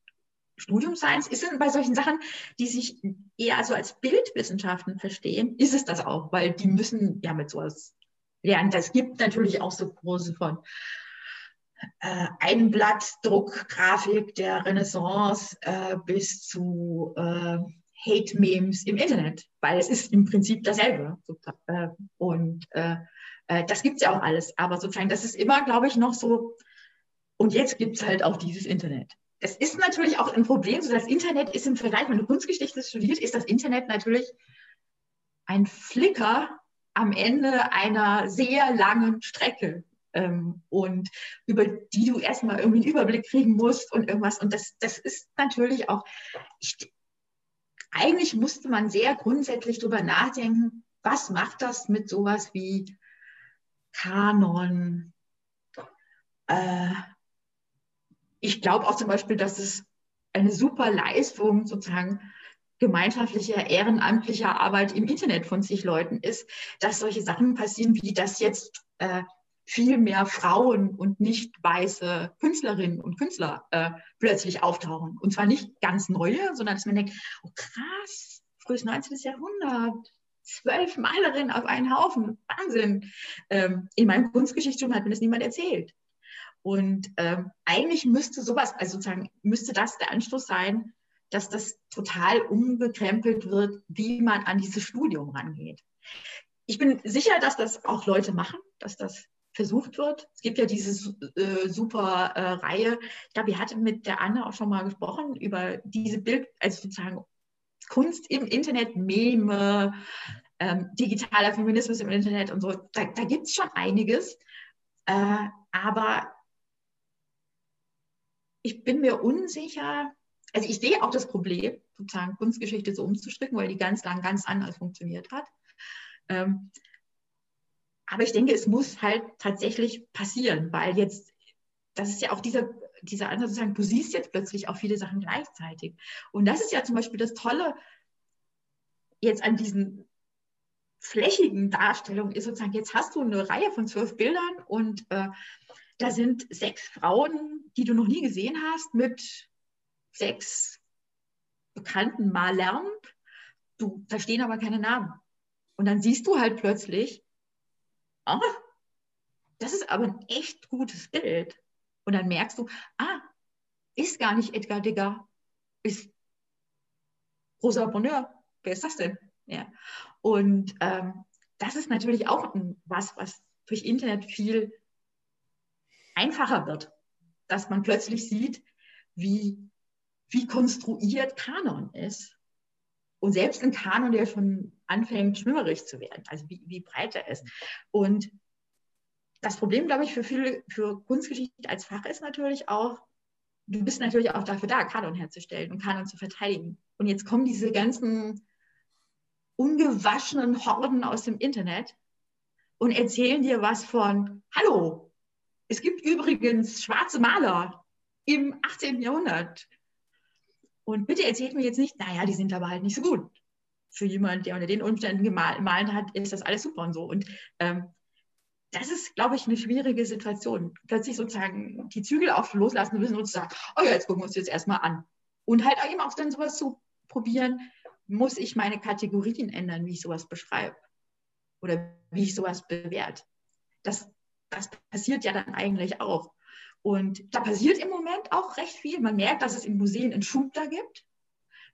Studium Science ist bei solchen Sachen, die sich eher so als Bildwissenschaften verstehen, ist es das auch, weil die müssen ja mit sowas lernen. Das gibt natürlich auch so große von äh, Einblattdruckgrafik der Renaissance äh, bis zu äh, Hate-Memes im Internet, weil es ist im Prinzip dasselbe. Äh, und äh, äh, das gibt es ja auch alles. Aber sozusagen, das ist immer, glaube ich, noch so, und jetzt gibt es halt auch dieses Internet. Das ist natürlich auch ein Problem. So das Internet ist im Vergleich, wenn du Kunstgeschichte studiert, ist das Internet natürlich ein Flicker am Ende einer sehr langen Strecke. Ähm, und über die du erstmal irgendwie einen Überblick kriegen musst und irgendwas. Und das, das ist natürlich auch, ich, eigentlich musste man sehr grundsätzlich darüber nachdenken, was macht das mit sowas wie Kanon? Äh, ich glaube auch zum Beispiel, dass es eine super Leistung sozusagen gemeinschaftlicher, ehrenamtlicher Arbeit im Internet von sich Leuten ist, dass solche Sachen passieren, wie dass jetzt äh, viel mehr Frauen und nicht weiße Künstlerinnen und Künstler äh, plötzlich auftauchen. Und zwar nicht ganz neue, sondern dass man denkt, oh krass, frühes 19. Jahrhundert, zwölf Malerinnen auf einen Haufen, Wahnsinn. Ähm, in meinem Kunstgeschichtsstudium hat mir das niemand erzählt. Und ähm, eigentlich müsste sowas, also sozusagen müsste das der Anstoß sein, dass das total umgekrempelt wird, wie man an dieses Studium rangeht. Ich bin sicher, dass das auch Leute machen, dass das versucht wird. Es gibt ja diese äh, super äh, Reihe. Ich glaube, wir hatten mit der Anne auch schon mal gesprochen über diese Bild, also sozusagen Kunst im Internet, Meme, ähm, digitaler Feminismus im Internet und so. Da, da gibt es schon einiges. Äh, aber ich bin mir unsicher, also ich sehe auch das Problem, sozusagen Kunstgeschichte so umzustricken, weil die ganz lang ganz anders funktioniert hat. Ähm, aber ich denke, es muss halt tatsächlich passieren, weil jetzt, das ist ja auch dieser, dieser Ansatz sozusagen, du siehst jetzt plötzlich auch viele Sachen gleichzeitig. Und das ist ja zum Beispiel das Tolle jetzt an diesen flächigen Darstellungen ist sozusagen, jetzt hast du eine Reihe von zwölf Bildern und äh, da sind sechs Frauen, die du noch nie gesehen hast, mit sechs bekannten Malern. Du verstehen aber keine Namen. Und dann siehst du halt plötzlich, oh, das ist aber ein echt gutes Bild. Und dann merkst du, ah, ist gar nicht Edgar Degas, ist Rosa Bonheur. Wer ist das denn? Ja. Und ähm, das ist natürlich auch was, was durch Internet viel einfacher wird, dass man plötzlich sieht, wie, wie konstruiert Kanon ist. Und selbst ein Kanon, der schon anfängt, schwimmerig zu werden, also wie, wie breit er ist. Und das Problem, glaube ich, für viele, für Kunstgeschichte als Fach ist natürlich auch, du bist natürlich auch dafür da, Kanon herzustellen und Kanon zu verteidigen. Und jetzt kommen diese ganzen ungewaschenen Horden aus dem Internet und erzählen dir was von, hallo, es gibt übrigens schwarze Maler im 18. Jahrhundert. Und bitte erzählt mir jetzt nicht, naja, die sind aber halt nicht so gut. Für jemanden, der unter den Umständen gemalt hat, ist das alles super und so. Und ähm, das ist, glaube ich, eine schwierige Situation. Plötzlich sozusagen die Zügel auf loslassen müssen und sagen, oh ja, jetzt gucken wir uns das erstmal an. Und halt eben auch dann sowas zu probieren, muss ich meine Kategorien ändern, wie ich sowas beschreibe oder wie ich sowas bewerte. Das das passiert ja dann eigentlich auch. Und da passiert im Moment auch recht viel. Man merkt, dass es in Museen einen Schub da gibt.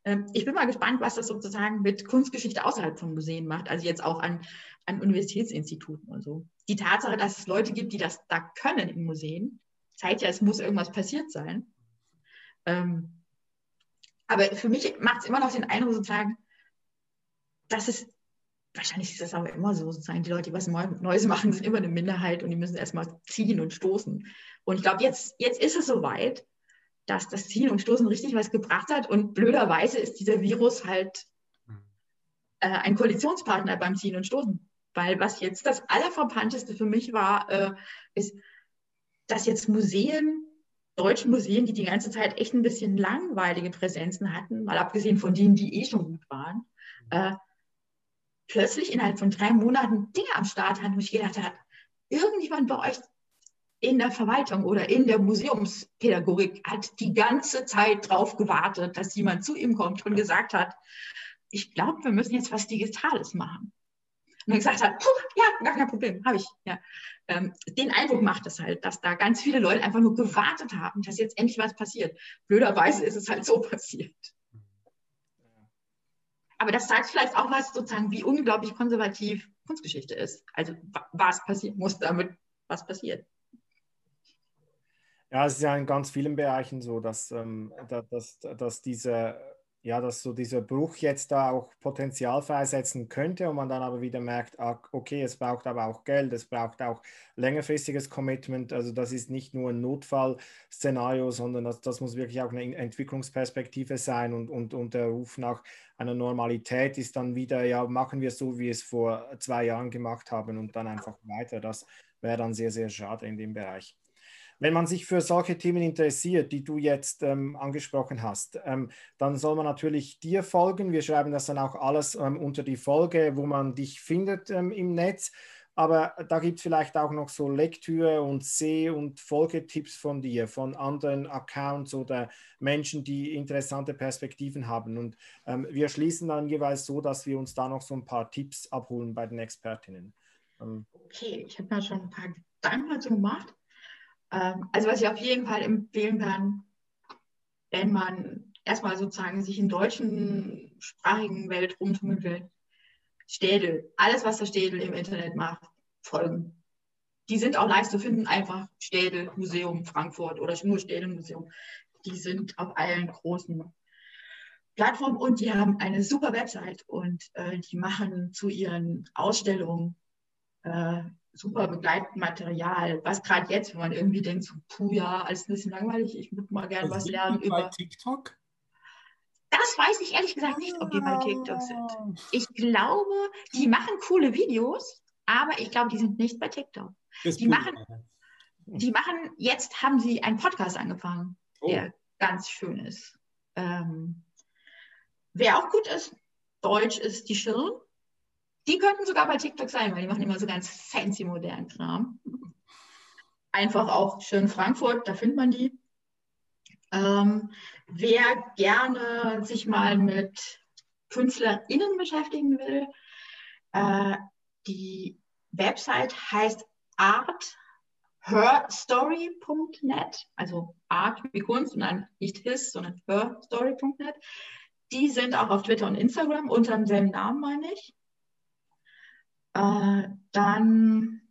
Ähm, ich bin mal gespannt, was das sozusagen mit Kunstgeschichte außerhalb von Museen macht, also jetzt auch an, an Universitätsinstituten und so. Die Tatsache, dass es Leute gibt, die das da können in Museen, zeigt ja, es muss irgendwas passiert sein. Ähm, aber für mich macht es immer noch den Eindruck sozusagen, dass es wahrscheinlich ist das aber immer so, sozusagen, die Leute, die was Neues machen, sind immer eine Minderheit und die müssen erstmal ziehen und stoßen. Und ich glaube, jetzt, jetzt ist es soweit, dass das Ziehen und Stoßen richtig was gebracht hat und blöderweise ist dieser Virus halt äh, ein Koalitionspartner beim Ziehen und Stoßen. Weil was jetzt das Allerverpannteste für mich war, äh, ist, dass jetzt Museen, deutsche Museen, die die ganze Zeit echt ein bisschen langweilige Präsenzen hatten, mal abgesehen von denen, die eh schon gut waren, äh, plötzlich innerhalb von drei Monaten Dinge am Start hatten, wo ich gedacht habe, irgendjemand bei euch in der Verwaltung oder in der Museumspädagogik hat die ganze Zeit darauf gewartet, dass jemand zu ihm kommt und gesagt hat, ich glaube, wir müssen jetzt was Digitales machen. Und er gesagt hat, ja, gar kein Problem, habe ich. Ja. Ähm, den Eindruck macht es halt, dass da ganz viele Leute einfach nur gewartet haben, dass jetzt endlich was passiert. Blöderweise ist es halt so passiert. Aber das sagt vielleicht auch was sozusagen, wie unglaublich konservativ Kunstgeschichte ist. Also was passieren muss, damit was passiert. Ja, es ist ja in ganz vielen Bereichen so, dass, ähm, dass, dass diese ja, dass so dieser Bruch jetzt da auch Potenzial freisetzen könnte und man dann aber wieder merkt, ah, okay, es braucht aber auch Geld, es braucht auch längerfristiges Commitment. Also das ist nicht nur ein Notfallszenario, sondern das, das muss wirklich auch eine Entwicklungsperspektive sein und, und, und der Ruf nach einer Normalität ist dann wieder, ja, machen wir so, wie wir es vor zwei Jahren gemacht haben und dann einfach weiter. Das wäre dann sehr, sehr schade in dem Bereich. Wenn man sich für solche Themen interessiert, die du jetzt ähm, angesprochen hast, ähm, dann soll man natürlich dir folgen. Wir schreiben das dann auch alles ähm, unter die Folge, wo man dich findet ähm, im Netz. Aber da gibt es vielleicht auch noch so Lektüre und Seh- und Folgetipps von dir, von anderen Accounts oder Menschen, die interessante Perspektiven haben. Und ähm, wir schließen dann jeweils so, dass wir uns da noch so ein paar Tipps abholen bei den Expertinnen. Ähm, okay, ich habe mir schon ein paar Gedanken dazu gemacht. Ähm, also was ich auf jeden Fall empfehlen kann, wenn man erstmal sozusagen sich in deutschen sprachigen Welt rumtummeln will, Städel, alles was der Städel im Internet macht, folgen. Die sind auch leicht zu finden, einfach Städel Museum Frankfurt oder nur Städel Museum. Die sind auf allen großen Plattformen und die haben eine super Website und äh, die machen zu ihren Ausstellungen äh, super Begleitmaterial, was gerade jetzt, wenn man irgendwie denkt, so, puh, ja, alles ein bisschen langweilig, ich würde mal gerne was lernen über. Bei TikTok? Das weiß ich ehrlich gesagt nicht, ob die bei TikTok sind. Ah. Ich glaube, die machen coole Videos, aber ich glaube, die sind nicht bei TikTok. Die machen, die machen, jetzt haben sie einen Podcast angefangen, oh. der ganz schön ist. Ähm, wer auch gut ist, Deutsch ist die Schirn. Die könnten sogar bei TikTok sein, weil die machen immer so ganz fancy modernen Kram. Einfach auch schön Frankfurt, da findet man die. Ähm, wer gerne sich mal mit KünstlerInnen beschäftigen will, äh, die Website heißt artherstory.net, also Art wie Kunst und dann nicht his, sondern herstory.net. Die sind auch auf Twitter und Instagram unter demselben Namen, meine ich. Äh, dann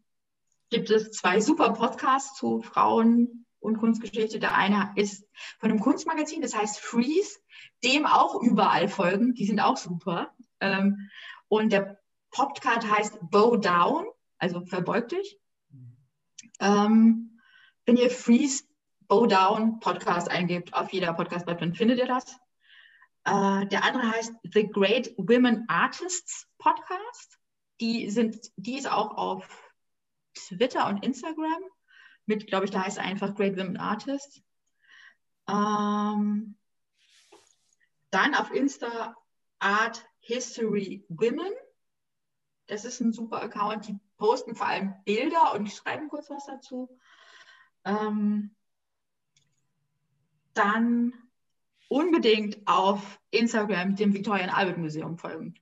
gibt es zwei super Podcasts zu Frauen und Kunstgeschichte. Der eine ist von einem Kunstmagazin, das heißt Freeze, dem auch überall folgen. Die sind auch super. Ähm, und der Podcast heißt Bow Down, also verbeug dich. Ähm, wenn ihr Freeze Bow Down Podcast eingebt, auf jeder Podcast-Plattform findet ihr das. Äh, der andere heißt The Great Women Artists Podcast. Die sind, die ist auch auf Twitter und Instagram mit, glaube ich, da heißt einfach Great Women Artists. Ähm, dann auf Insta Art History Women. Das ist ein super Account. Die posten vor allem Bilder und schreiben kurz was dazu. Ähm, dann unbedingt auf Instagram dem Victoria and Albert Museum folgen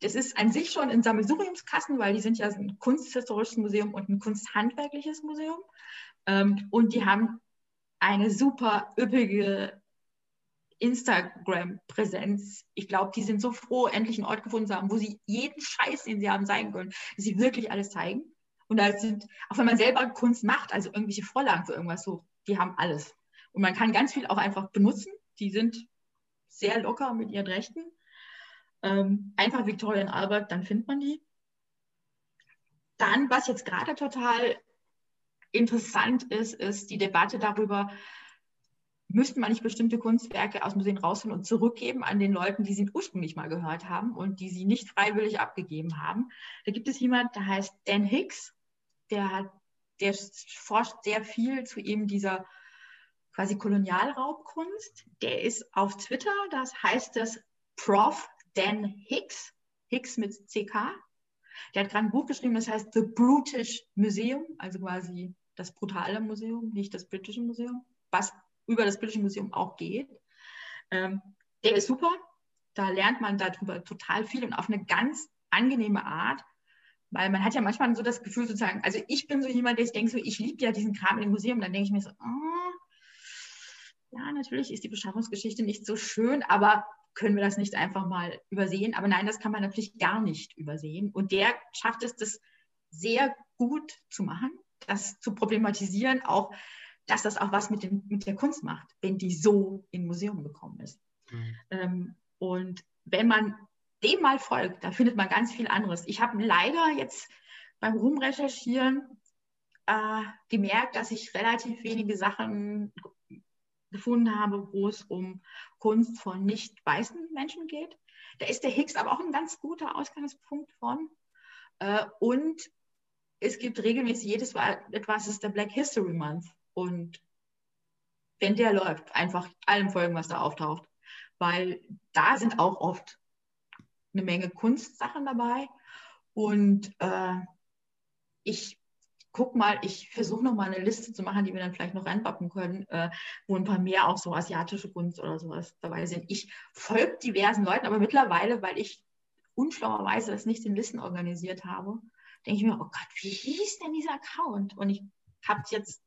das ist an sich schon ein Sammelsuriumskasten, weil die sind ja ein kunsthistorisches Museum und ein kunsthandwerkliches Museum. Ähm, und die haben eine super üppige Instagram-Präsenz. Ich glaube, die sind so froh, endlich einen Ort gefunden zu haben, wo sie jeden Scheiß, den sie haben, zeigen können, dass sie wirklich alles zeigen. Und da sind, auch wenn man selber Kunst macht, also irgendwelche Vorlagen für irgendwas so, die haben alles. Und man kann ganz viel auch einfach benutzen. Die sind sehr locker mit ihren Rechten. Ähm, einfach Victoria und Albert, dann findet man die. Dann, was jetzt gerade total interessant ist, ist die Debatte darüber, müssten man nicht bestimmte Kunstwerke aus Museen rausholen und zurückgeben an den Leuten, die sie ursprünglich mal gehört haben und die sie nicht freiwillig abgegeben haben. Da gibt es jemand, der heißt Dan Hicks, der, hat, der forscht sehr viel zu eben dieser quasi Kolonialraubkunst. Der ist auf Twitter, das heißt das Prof Dan Hicks, Hicks mit CK. Der hat gerade ein Buch geschrieben, das heißt The Brutish Museum, also quasi das brutale Museum, nicht das britische Museum, was über das britische Museum auch geht. Ähm, der ist super. Da lernt man darüber total viel und auf eine ganz angenehme Art, weil man hat ja manchmal so das Gefühl sozusagen, also ich bin so jemand, der ich denke so, ich liebe ja diesen Kram im Museum, dann denke ich mir so, oh, ja, natürlich ist die Beschaffungsgeschichte nicht so schön, aber können wir das nicht einfach mal übersehen. Aber nein, das kann man natürlich gar nicht übersehen. Und der schafft es, das sehr gut zu machen, das zu problematisieren, auch, dass das auch was mit, dem, mit der Kunst macht, wenn die so in Museum gekommen ist. Mhm. Ähm, und wenn man dem mal folgt, da findet man ganz viel anderes. Ich habe leider jetzt beim Rumrecherchieren äh, gemerkt, dass ich relativ wenige Sachen gefunden habe, wo es um Kunst von nicht weißen Menschen geht. Da ist der Higgs aber auch ein ganz guter Ausgangspunkt von. Äh, und es gibt regelmäßig jedes Mal etwas, ist der Black History Month. Und wenn der läuft, einfach allem folgen, was da auftaucht. Weil da sind auch oft eine Menge Kunstsachen dabei. Und äh, ich guck mal, ich versuche noch mal eine Liste zu machen, die wir dann vielleicht noch reinpacken können, äh, wo ein paar mehr auch so asiatische Kunst oder sowas dabei sind. Ich folge diversen Leuten, aber mittlerweile, weil ich unschlauerweise das nicht in Listen organisiert habe, denke ich mir, oh Gott, wie hieß denn dieser Account? Und ich habe es jetzt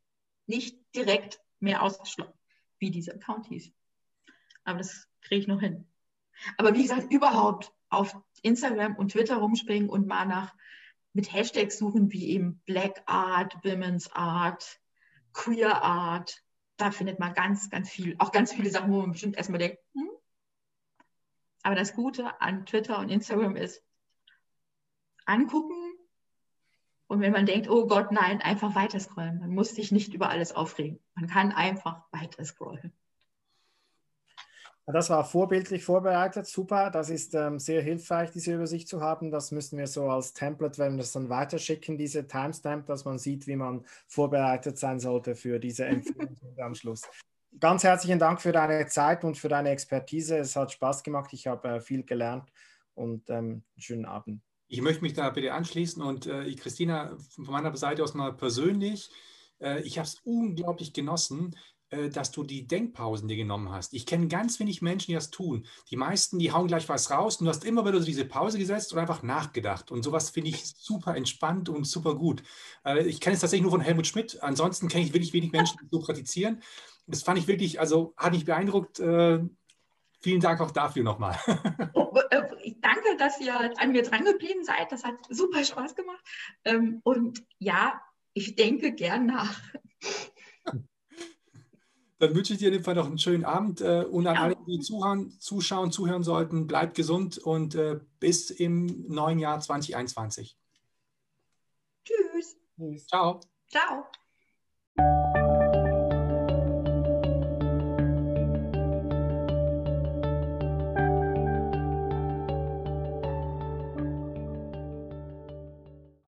nicht direkt mehr ausgeschlossen, wie dieser Account hieß. Aber das kriege ich noch hin. Aber wie gesagt, überhaupt auf Instagram und Twitter rumspringen und mal nach mit Hashtags suchen wie eben Black Art, Women's Art, Queer Art. Da findet man ganz, ganz viel, auch ganz viele Sachen, wo man bestimmt erstmal denkt, hm? aber das Gute an Twitter und Instagram ist, angucken und wenn man denkt, oh Gott, nein, einfach weiter scrollen. Man muss sich nicht über alles aufregen. Man kann einfach weiter scrollen. Das war vorbildlich vorbereitet, super. Das ist ähm, sehr hilfreich, diese Übersicht zu haben. Das müssen wir so als Template, wenn wir das dann weiterschicken, diese Timestamp, dass man sieht, wie man vorbereitet sein sollte für diese Empfehlung am Schluss. Ganz herzlichen Dank für deine Zeit und für deine Expertise. Es hat Spaß gemacht. Ich habe äh, viel gelernt und ähm, schönen Abend. Ich möchte mich da bitte anschließen und äh, Christina, von meiner Seite aus mal persönlich, äh, ich habe es unglaublich genossen, dass du die Denkpausen dir genommen hast. Ich kenne ganz wenig Menschen, die das tun. Die meisten, die hauen gleich was raus und du hast immer wieder diese Pause gesetzt und einfach nachgedacht. Und sowas finde ich super entspannt und super gut. Äh, ich kenne es tatsächlich nur von Helmut Schmidt. Ansonsten kenne ich wirklich wenig Menschen, die so praktizieren. Das fand ich wirklich, also hat mich beeindruckt. Äh, vielen Dank auch dafür nochmal. Oh, ich danke, dass ihr an mir dran geblieben seid. Das hat super Spaß gemacht. Ähm, und ja, ich denke gern nach. Dann wünsche ich dir in dem Fall noch einen schönen Abend äh, und an ja. alle, die zuhören, zuschauen, zuhören sollten, bleibt gesund und äh, bis im neuen Jahr 2021. Tschüss. Ciao. Ciao.